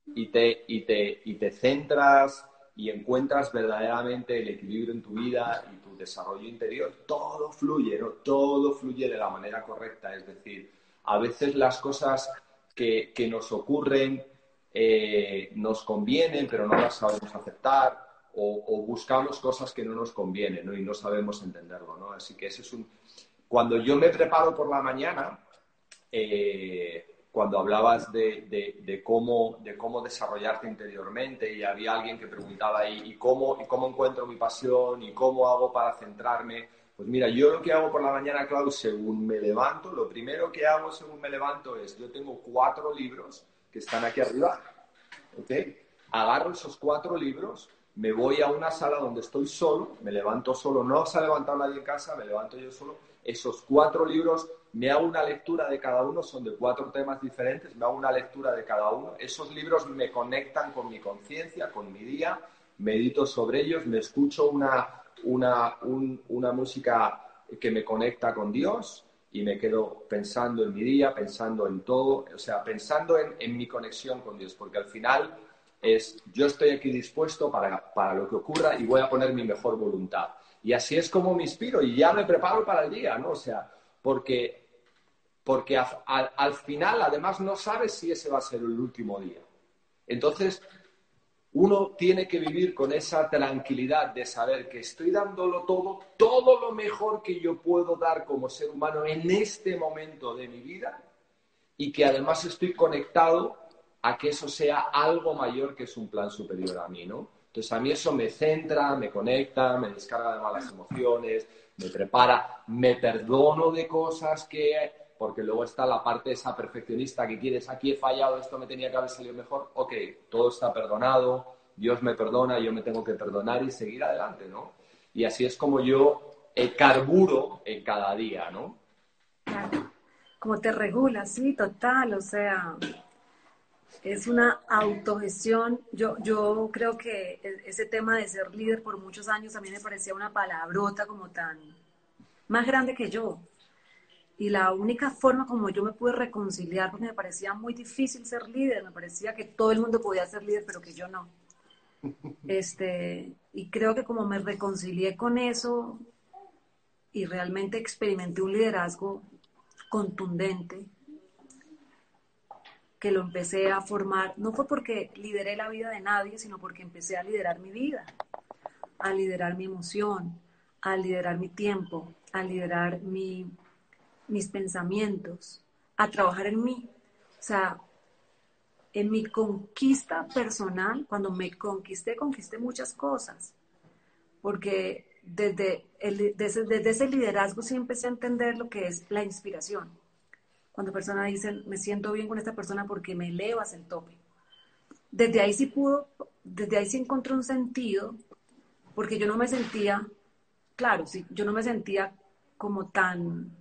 Speaker 1: y te, y te, y te centras y encuentras verdaderamente el equilibrio en tu vida y tu desarrollo interior, todo fluye, ¿no? Todo fluye de la manera correcta. Es decir, a veces las cosas que, que nos ocurren eh, nos convienen, pero no las sabemos aceptar, o, buscamos cosas que no nos convienen ¿no? y no sabemos entenderlo. ¿no? Así que ese es un... Cuando yo me preparo por la mañana, eh, cuando hablabas de, de, cómo, de cómo desarrollarte interiormente y había alguien que preguntaba ahí, ¿y cómo, ¿y cómo encuentro mi pasión? ¿Y cómo hago para centrarme? Pues mira, yo lo que hago por la mañana, claro, según me levanto, lo primero que hago según me levanto es, yo tengo cuatro libros que están aquí arriba. ¿ok? Agarro esos cuatro libros, me voy a una sala donde estoy solo, me levanto solo, no se ha levantado nadie en casa, me levanto yo solo. Esos cuatro libros, me hago una lectura de cada uno, son de cuatro temas diferentes, me hago una lectura de cada uno. Esos libros me conectan con mi conciencia, con mi día, medito sobre ellos, me escucho una, una, una música que me conecta con Dios, y me quedo pensando en mi día, pensando en todo, o sea, pensando en, mi conexión con Dios, porque al final es yo estoy aquí dispuesto para, para, lo que ocurra y voy a poner mi mejor voluntad. Y así es como me inspiro y ya me preparo para el día, ¿no? O sea, porque, porque al final además no sabes si ese va a ser el último día. Entonces, uno tiene que vivir con esa tranquilidad de saber que estoy dándolo todo, todo lo mejor que yo puedo dar como ser humano en este momento de mi vida y que además estoy conectado a que eso sea algo mayor que es un plan superior a mí, ¿no? Entonces a mí eso me centra, me conecta, me descarga de malas emociones, me prepara, me perdono de cosas que porque luego está la parte esa perfeccionista que quieres, aquí he fallado, esto me tenía que haber salido mejor, ok, todo está perdonado, Dios me perdona, yo me tengo que perdonar y seguir adelante, ¿no? Y así es como yo carburo en cada día, ¿no?
Speaker 2: Claro, como te regula, sí, total, o sea, es una autogestión. Yo, yo creo que e, ese tema de ser líder por muchos años a mí me parecía una palabrota como tan más grande que yo. Y la única forma como yo me pude reconciliar, porque me parecía muy difícil ser líder, me parecía que todo el mundo podía ser líder, pero que yo no. Este, y creo que como me reconcilié con eso y realmente experimenté un liderazgo contundente, que lo empecé a formar, no fue porque lideré la vida de nadie, sino porque empecé a liderar mi vida, a liderar mi emoción, a liderar mi tiempo, a liderar mi mis pensamientos, a trabajar en mí. O sea, en mi conquista personal, cuando me conquisté, conquisté muchas cosas. Porque desde, el, desde, ese liderazgo sí empecé a entender lo que es la inspiración. Cuando personas dicen, me siento bien con esta persona porque me elevas el tope. Desde ahí sí pudo, desde ahí sí encontré un sentido, porque yo no me sentía, claro, sí, yo no me sentía como tan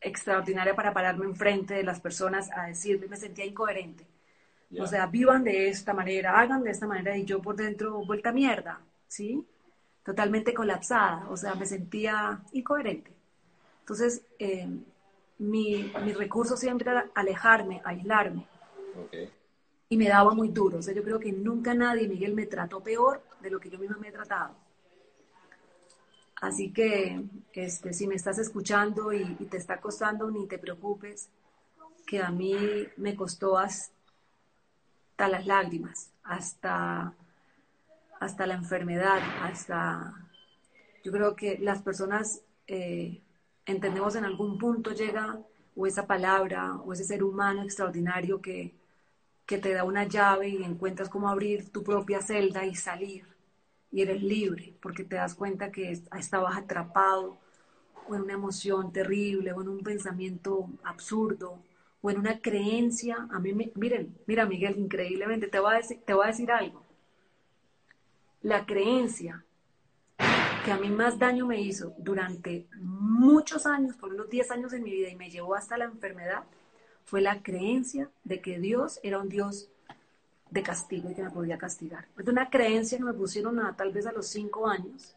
Speaker 2: extraordinaria para pararme enfrente de las personas a decirme, me sentía incoherente. O sea, vivan de esta manera, hagan de esta manera y yo por dentro vuelta mierda, ¿sí? Totalmente colapsada, o sea, me sentía incoherente. Entonces, eh, mi, mi, recurso siempre era alejarme, aislarme. Y me daba muy duro. O sea, yo creo que nunca nadie, Miguel, me trató peor de lo que yo misma me he tratado. Así que este, si me estás escuchando y, te está costando, ni te preocupes, que a mí me costó hasta las lágrimas, hasta, hasta la enfermedad, hasta... Yo creo que las personas eh, entendemos en algún punto llega o esa palabra o ese ser humano extraordinario que, que te da una llave y encuentras cómo abrir tu propia celda y salir y eres libre porque te das cuenta que estabas atrapado o en una emoción terrible o en un pensamiento absurdo o en una creencia. A mí, miren, mira Miguel, increíblemente, te voy a decir, te a decir algo. La creencia que a mí más daño me hizo durante muchos años, por unos 10 años en mi vida y me llevó hasta la enfermedad, fue la creencia de que Dios era un Dios de castigo y que me podía castigar. Es una creencia que me pusieron a, tal vez a los cinco años,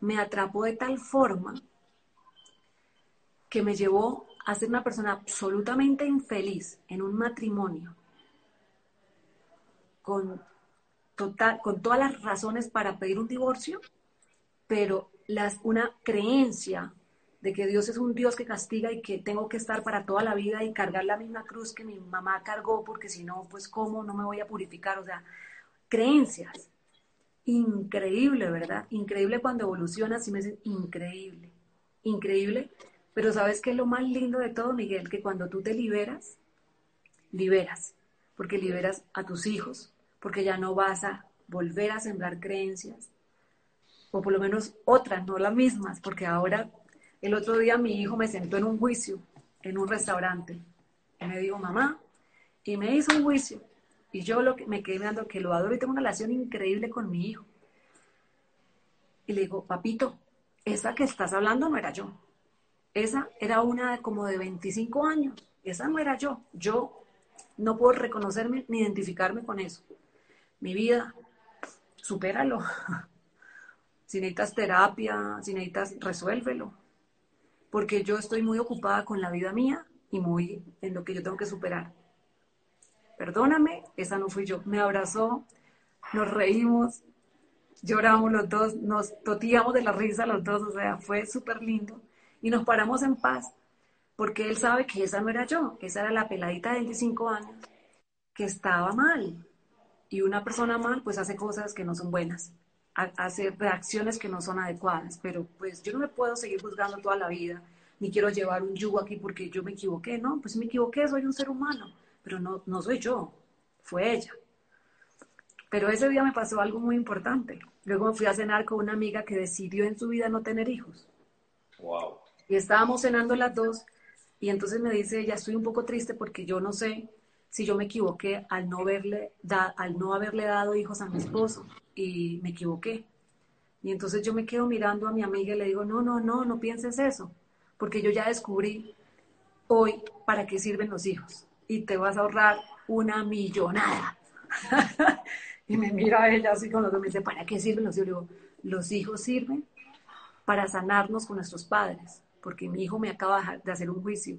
Speaker 2: me atrapó de tal forma que me llevó a ser una persona absolutamente infeliz en un matrimonio, con, total, con todas las razones para pedir un divorcio, pero las, una creencia de que Dios es un Dios que castiga y que tengo que estar para toda la vida y cargar la misma cruz que mi mamá cargó, porque si no, pues cómo no me voy a purificar. O sea, creencias. Increíble, ¿verdad? Increíble cuando evolucionas y me dicen increíble, increíble. Pero ¿sabes qué es lo más lindo de todo, Miguel? Que cuando tú te liberas, liberas, porque liberas a tus hijos, porque ya no vas a volver a sembrar creencias, o por lo menos otras, no las mismas, porque ahora el otro día mi hijo me sentó en un juicio en un restaurante y me dijo, mamá, y me hizo un juicio. Y yo lo que, me quedé mirando que lo adoro y tengo una relación increíble con mi hijo. Y le digo, papito, esa que estás hablando no era yo. Esa era una como de 25 años. Esa no era yo. Yo no puedo reconocerme ni identificarme con eso. Mi vida, supéralo. si necesitas terapia, si necesitas, resuélvelo porque yo estoy muy ocupada con la vida mía y muy en lo que yo tengo que superar. Perdóname, esa no fui yo. Me abrazó, nos reímos, lloramos los dos, nos totíamos de la risa los dos, o sea, fue súper lindo. Y nos paramos en paz, porque él sabe que esa no era yo, esa era la peladita de 25 años que estaba mal. Y una persona mal, pues hace cosas que no son buenas hacer reacciones que no son adecuadas, pero pues yo no me puedo seguir juzgando toda la vida, ni quiero llevar un yugo aquí porque yo me equivoqué, no, pues me equivoqué, soy un ser humano, pero no, no soy yo, fue ella. Pero ese día me pasó algo muy importante. Luego me fui a cenar con una amiga que decidió en su vida no tener hijos.
Speaker 1: Wow.
Speaker 2: Y estábamos cenando las dos y entonces me dice, ya estoy un poco triste porque yo no sé si yo me equivoqué al no, verle, da, al no haberle dado hijos a mi esposo y me equivoqué. Y entonces yo me quedo mirando a mi amiga y le digo, no, no, no, no pienses eso, porque yo ya descubrí hoy para qué sirven los hijos y te vas a ahorrar una millonada. y me mira a ella así con los dos, me dice, ¿para qué sirven los hijos? Le digo, los hijos sirven para sanarnos con nuestros padres, porque mi hijo me acaba de hacer un juicio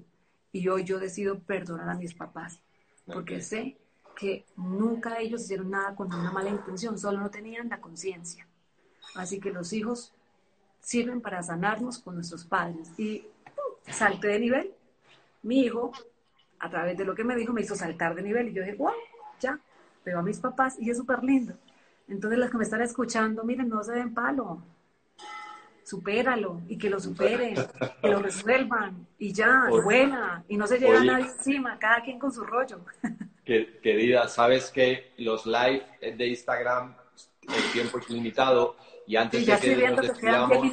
Speaker 2: y hoy yo decido perdonar a mis papás, porque sé que nunca ellos hicieron nada con una mala intención, solo no tenían la conciencia. Así que los hijos sirven para sanarnos con nuestros padres. Y salté de nivel. Mi hijo, a través de lo que me dijo, me hizo saltar de nivel. Y yo dije, wow, ya, veo a mis papás y es súper lindo. Entonces, los que me están escuchando, miren, no se den palo. Supéralo y que lo superen, que lo resuelvan y ya, buena, y no se lleve a nadie encima, cada quien con su rollo.
Speaker 1: querida, sabes que los live de Instagram, el tiempo es limitado y antes de que nos despidamos,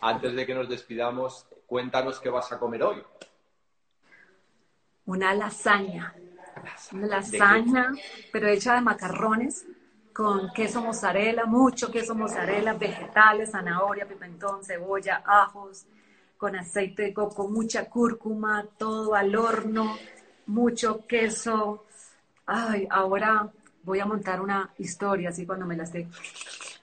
Speaker 1: antes de que nos despidamos, cuéntanos qué vas a comer hoy.
Speaker 2: Una lasaña. Una lasaña, pero hecha de macarrones con queso mozzarella, mucho queso mozzarella, vegetales, zanahoria, pimentón, cebolla, ajos, con aceite de coco, mucha cúrcuma, todo al horno, mucho queso. Ay, ahora voy a montar una historia así cuando me la esté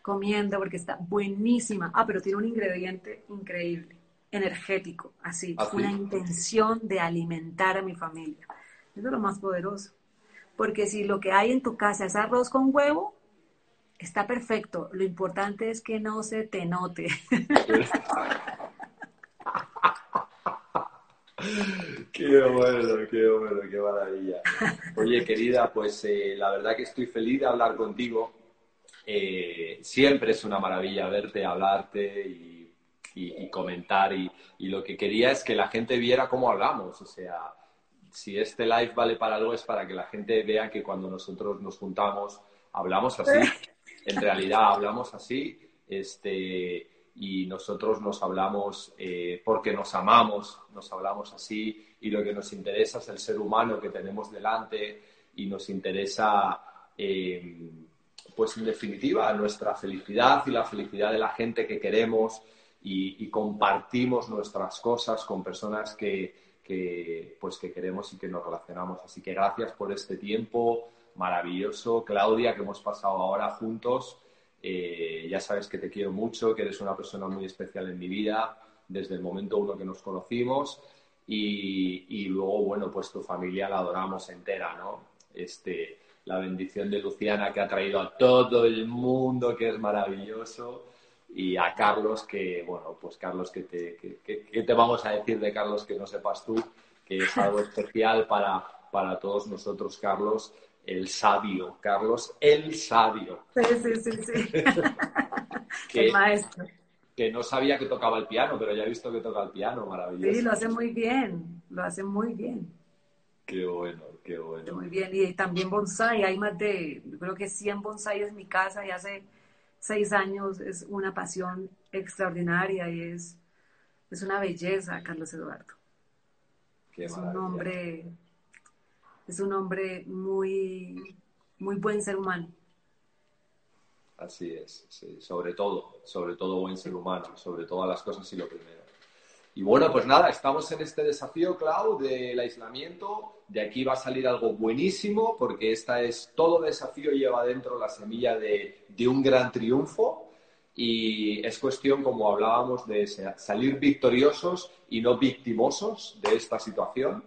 Speaker 2: comiendo porque está buenísima. Ah, pero tiene un ingrediente increíble, energético, así,
Speaker 1: ¿Ah, sí?
Speaker 2: una intención de alimentar a mi familia. Eso es lo más poderoso. Porque si lo que hay en tu casa es arroz con huevo, está perfecto. Lo importante es que no se te note.
Speaker 1: Qué bueno, qué bueno, qué maravilla. Oye, querida, pues eh, la verdad que estoy feliz de hablar contigo. Eh, siempre es una maravilla verte, hablarte y, y- y comentar. Y, y lo que quería es que la gente viera cómo hablamos. O sea, si este live vale para algo es para que la gente vea que cuando nosotros nos juntamos hablamos así. En realidad hablamos así. Este, y nosotros nos hablamos eh, porque nos amamos, nos hablamos así y lo que nos interesa es el ser humano que tenemos delante y nos interesa, eh, pues en definitiva, nuestra felicidad y la felicidad de la gente que queremos y, y compartimos nuestras cosas con personas que, que, pues que queremos y que nos relacionamos. Así que gracias por este tiempo maravilloso, Claudia, que hemos pasado ahora juntos. Eh, ya sabes que te quiero mucho, que eres una persona muy especial en mi vida desde el momento uno que nos conocimos y, y luego, bueno, pues tu familia la adoramos entera, ¿no? Este, la bendición de Luciana que ha traído a todo el mundo, que es maravilloso, y a Carlos, que, bueno, pues Carlos, que te, que, que- que te vamos a decir de Carlos que no sepas tú, que es algo especial para, para todos nosotros, Carlos, el sabio, Carlos, el sabio,
Speaker 2: Sí, sí, sí, sí.
Speaker 1: que,
Speaker 2: El maestro.
Speaker 1: que no sabía que tocaba el piano, pero ya he visto que toca el piano, maravilloso.
Speaker 2: Sí, lo hace muy bien, lo hace muy bien.
Speaker 1: Qué bueno, qué bueno.
Speaker 2: Muy bien, y también bonsai, hay más de, yo creo que 100 bonsai en mi casa y hace seis años es una pasión extraordinaria y es, es una belleza, Carlos Eduardo.
Speaker 1: Qué
Speaker 2: es un hombre, es un hombre muy, muy buen ser humano.
Speaker 1: Así es, sobre todo, sobre todo buen ser humano, sobre todas las cosas y lo primero. Y bueno, pues nada, estamos en este desafío, Clau, del aislamiento. De aquí va a salir algo buenísimo, porque esta es todo desafío lleva dentro la semilla de, de un gran triunfo. Y es cuestión, como hablábamos, de sa- salir victoriosos y no victimosos de esta situación.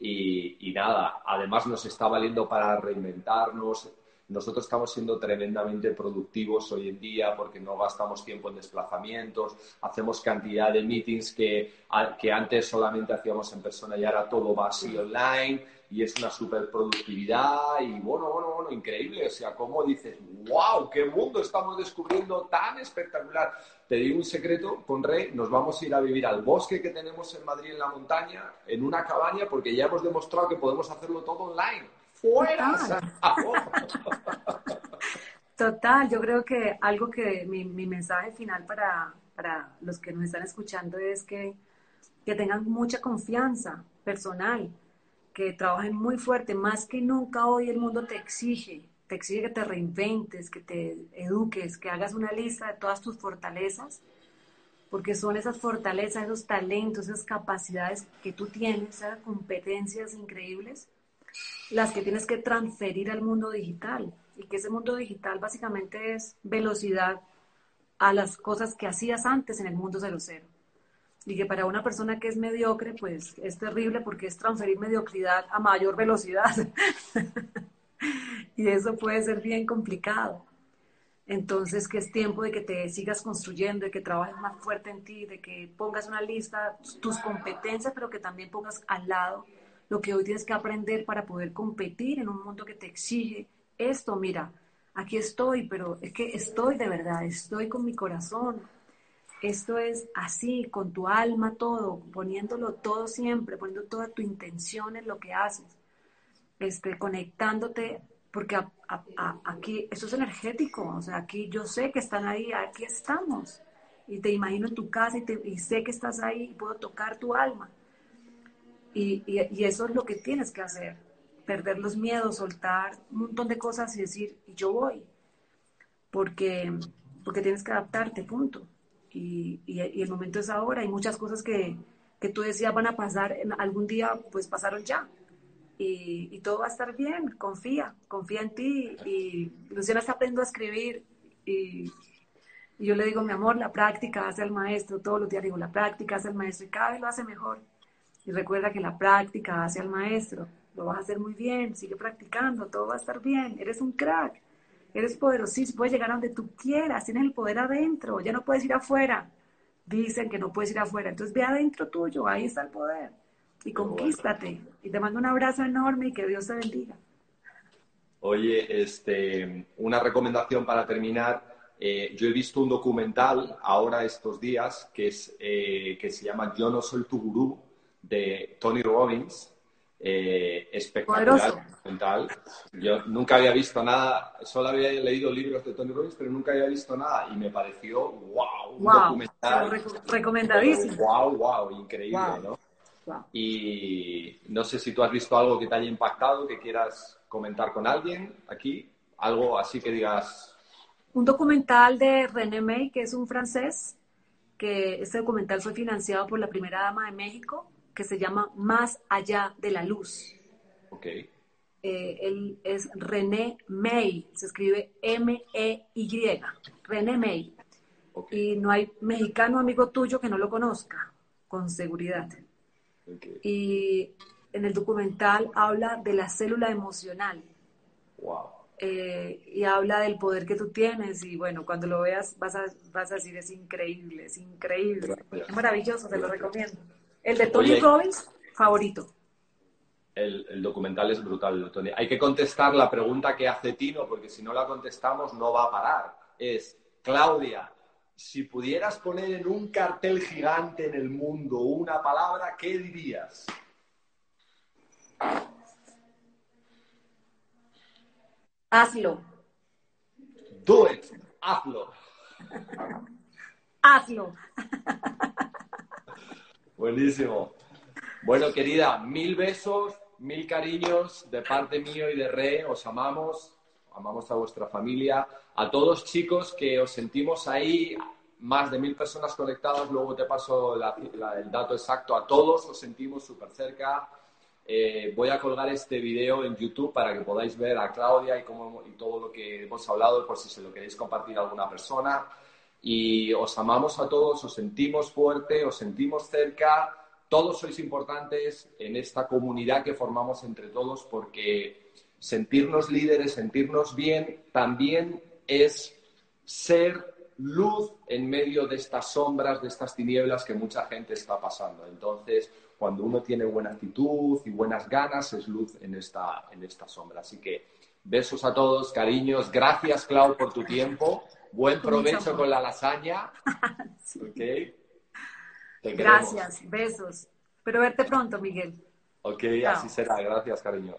Speaker 1: Y, y nada, además nos está valiendo para reinventarnos. Nosotros estamos siendo tremendamente productivos hoy en día porque no gastamos tiempo en desplazamientos, hacemos cantidad de meetings que, que antes solamente hacíamos en persona y ahora todo va así online y es una super productividad y bueno, bueno, bueno, increíble. O sea, como dices, wow, qué mundo estamos descubriendo tan espectacular. Te digo un secreto, con Rey, nos vamos a ir a vivir al bosque que tenemos en Madrid, en la montaña, en una cabaña, porque ya hemos demostrado que podemos hacerlo todo online. ¡Fuera!
Speaker 2: Total, yo creo que algo que mi, mi mensaje final para, para los que nos están escuchando es que, que tengan mucha confianza personal, que trabajen muy fuerte, más que nunca hoy el mundo te exige, te exige que te reinventes, que te eduques, que hagas una lista de todas tus fortalezas, porque son esas fortalezas, esos talentos, esas capacidades que tú tienes, esas competencias increíbles, las que tienes que transferir al mundo digital. Y que ese mundo digital básicamente es velocidad a las cosas que hacías antes en el mundo cero cero. Y que para una persona que es mediocre, pues es terrible porque es transferir mediocridad a mayor velocidad. y eso puede ser bien complicado. Entonces, que es tiempo de que te sigas construyendo, de que trabajes más fuerte en ti, de que pongas una lista, tus competencias, pero que también pongas al lado lo que hoy tienes que aprender para poder competir en un mundo que te exige esto. Mira, aquí estoy, pero es que estoy de verdad, estoy con mi corazón. Esto es así, con tu alma todo, poniéndolo todo siempre, poniendo toda tu intención en lo que haces, este, conectándote, porque aquí, eso es energético, o sea, aquí yo sé que están ahí, aquí estamos, y te imagino en tu casa y, sé que estás ahí y puedo tocar tu alma. Y, y- eso es lo que tienes que hacer, perder los miedos, soltar un montón de cosas y decir, yo voy. porque, porque tienes que adaptarte, punto. Y, el momento es ahora. Hay muchas cosas que, que tú decías van a pasar, algún día pues pasaron ya. Y, y, todo va a estar bien, confía, confía en ti. Y Luciana está aprendiendo a escribir. Y, y yo le digo, mi amor, la práctica hace al maestro, todos los días digo, la práctica hace al maestro y cada vez lo hace mejor. Y recuerda que la práctica hace al maestro, lo vas a hacer muy bien, sigue practicando, todo va a estar bien, eres un crack, eres poderosísimo, puedes llegar a donde tú quieras, tienes el poder adentro, ya no puedes ir afuera. Dicen que no puedes ir afuera, entonces ve adentro tuyo, ahí está el poder. Y conquístate. Y te mando un abrazo enorme y que Dios te bendiga.
Speaker 1: Oye, este, una recomendación para terminar. Eh, yo he visto un documental ahora estos días que, es, eh, que se llama Yo no soy tu gurú de Tony Robbins. Eh, espectacular documental. Yo nunca había visto nada, solo había leído libros de Tony Robbins, pero nunca había visto nada y me pareció wow, un
Speaker 2: wow,
Speaker 1: documental.
Speaker 2: recomendadísimo.
Speaker 1: Wow, wow, increíble,
Speaker 2: Wow.
Speaker 1: ¿no?
Speaker 2: Wow.
Speaker 1: Y no sé si tú has visto algo que te haya impactado, que quieras comentar con alguien aquí, algo así que digas,
Speaker 2: Un documental de René May, que es un francés, que este documental fue financiado por la primera dama de México, que se llama Más allá de la luz.
Speaker 1: ok,
Speaker 2: Eh, él es René May, se escribe M-E-Y, René May.
Speaker 1: ok,
Speaker 2: Y no hay mexicano amigo tuyo que no lo conozca, con seguridad.
Speaker 1: ok,
Speaker 2: Y en el documental habla de la célula emocional
Speaker 1: wow.
Speaker 2: eh, y habla del poder que tú tienes. Y bueno, cuando lo veas vas a, vas a decir, es increíble, es increíble.
Speaker 1: Gracias.
Speaker 2: Es maravilloso, te lo recomiendo. El de Tony
Speaker 1: Oye.
Speaker 2: Robbins, favorito.
Speaker 1: El, el documental es brutal, Tony. Hay que contestar la pregunta que hace Tino, porque si no la contestamos no va a parar. Es, Claudia, si pudieras poner en un cartel gigante en el mundo una palabra, ¿qué dirías?
Speaker 2: Hazlo,
Speaker 1: Do it, hazlo.
Speaker 2: hazlo.
Speaker 1: Buenísimo. Bueno, querida, mil besos, mil cariños de parte mío y de Re. Os amamos, amamos a vuestra familia. A todos chicos que os sentimos ahí, más de mil personas conectadas, luego te paso el dato exacto. A todos os sentimos súper cerca. Eh, voy a colgar este video en YouTube para que podáis ver a Claudia y, y todo lo que hemos hablado, por si se lo queréis compartir a alguna persona. Y os amamos a todos, os sentimos fuerte, os sentimos cerca. Todos sois importantes en esta comunidad que formamos entre todos porque sentirnos líderes, sentirnos bien, también es ser luz en medio de estas sombras, de estas tinieblas que mucha gente está pasando. Entonces, cuando uno tiene buena actitud y buenas ganas, es luz en esta, en esta sombra. Así que besos a todos, cariños. Gracias, Clau, por tu tiempo. Buen provecho con la lasaña.
Speaker 2: Sí.
Speaker 1: ¿Ok? Te queremos.
Speaker 2: Gracias, besos. Espero verte pronto, Miguel.
Speaker 1: Ok,
Speaker 2: Chao.
Speaker 1: así será. Gracias, cariño.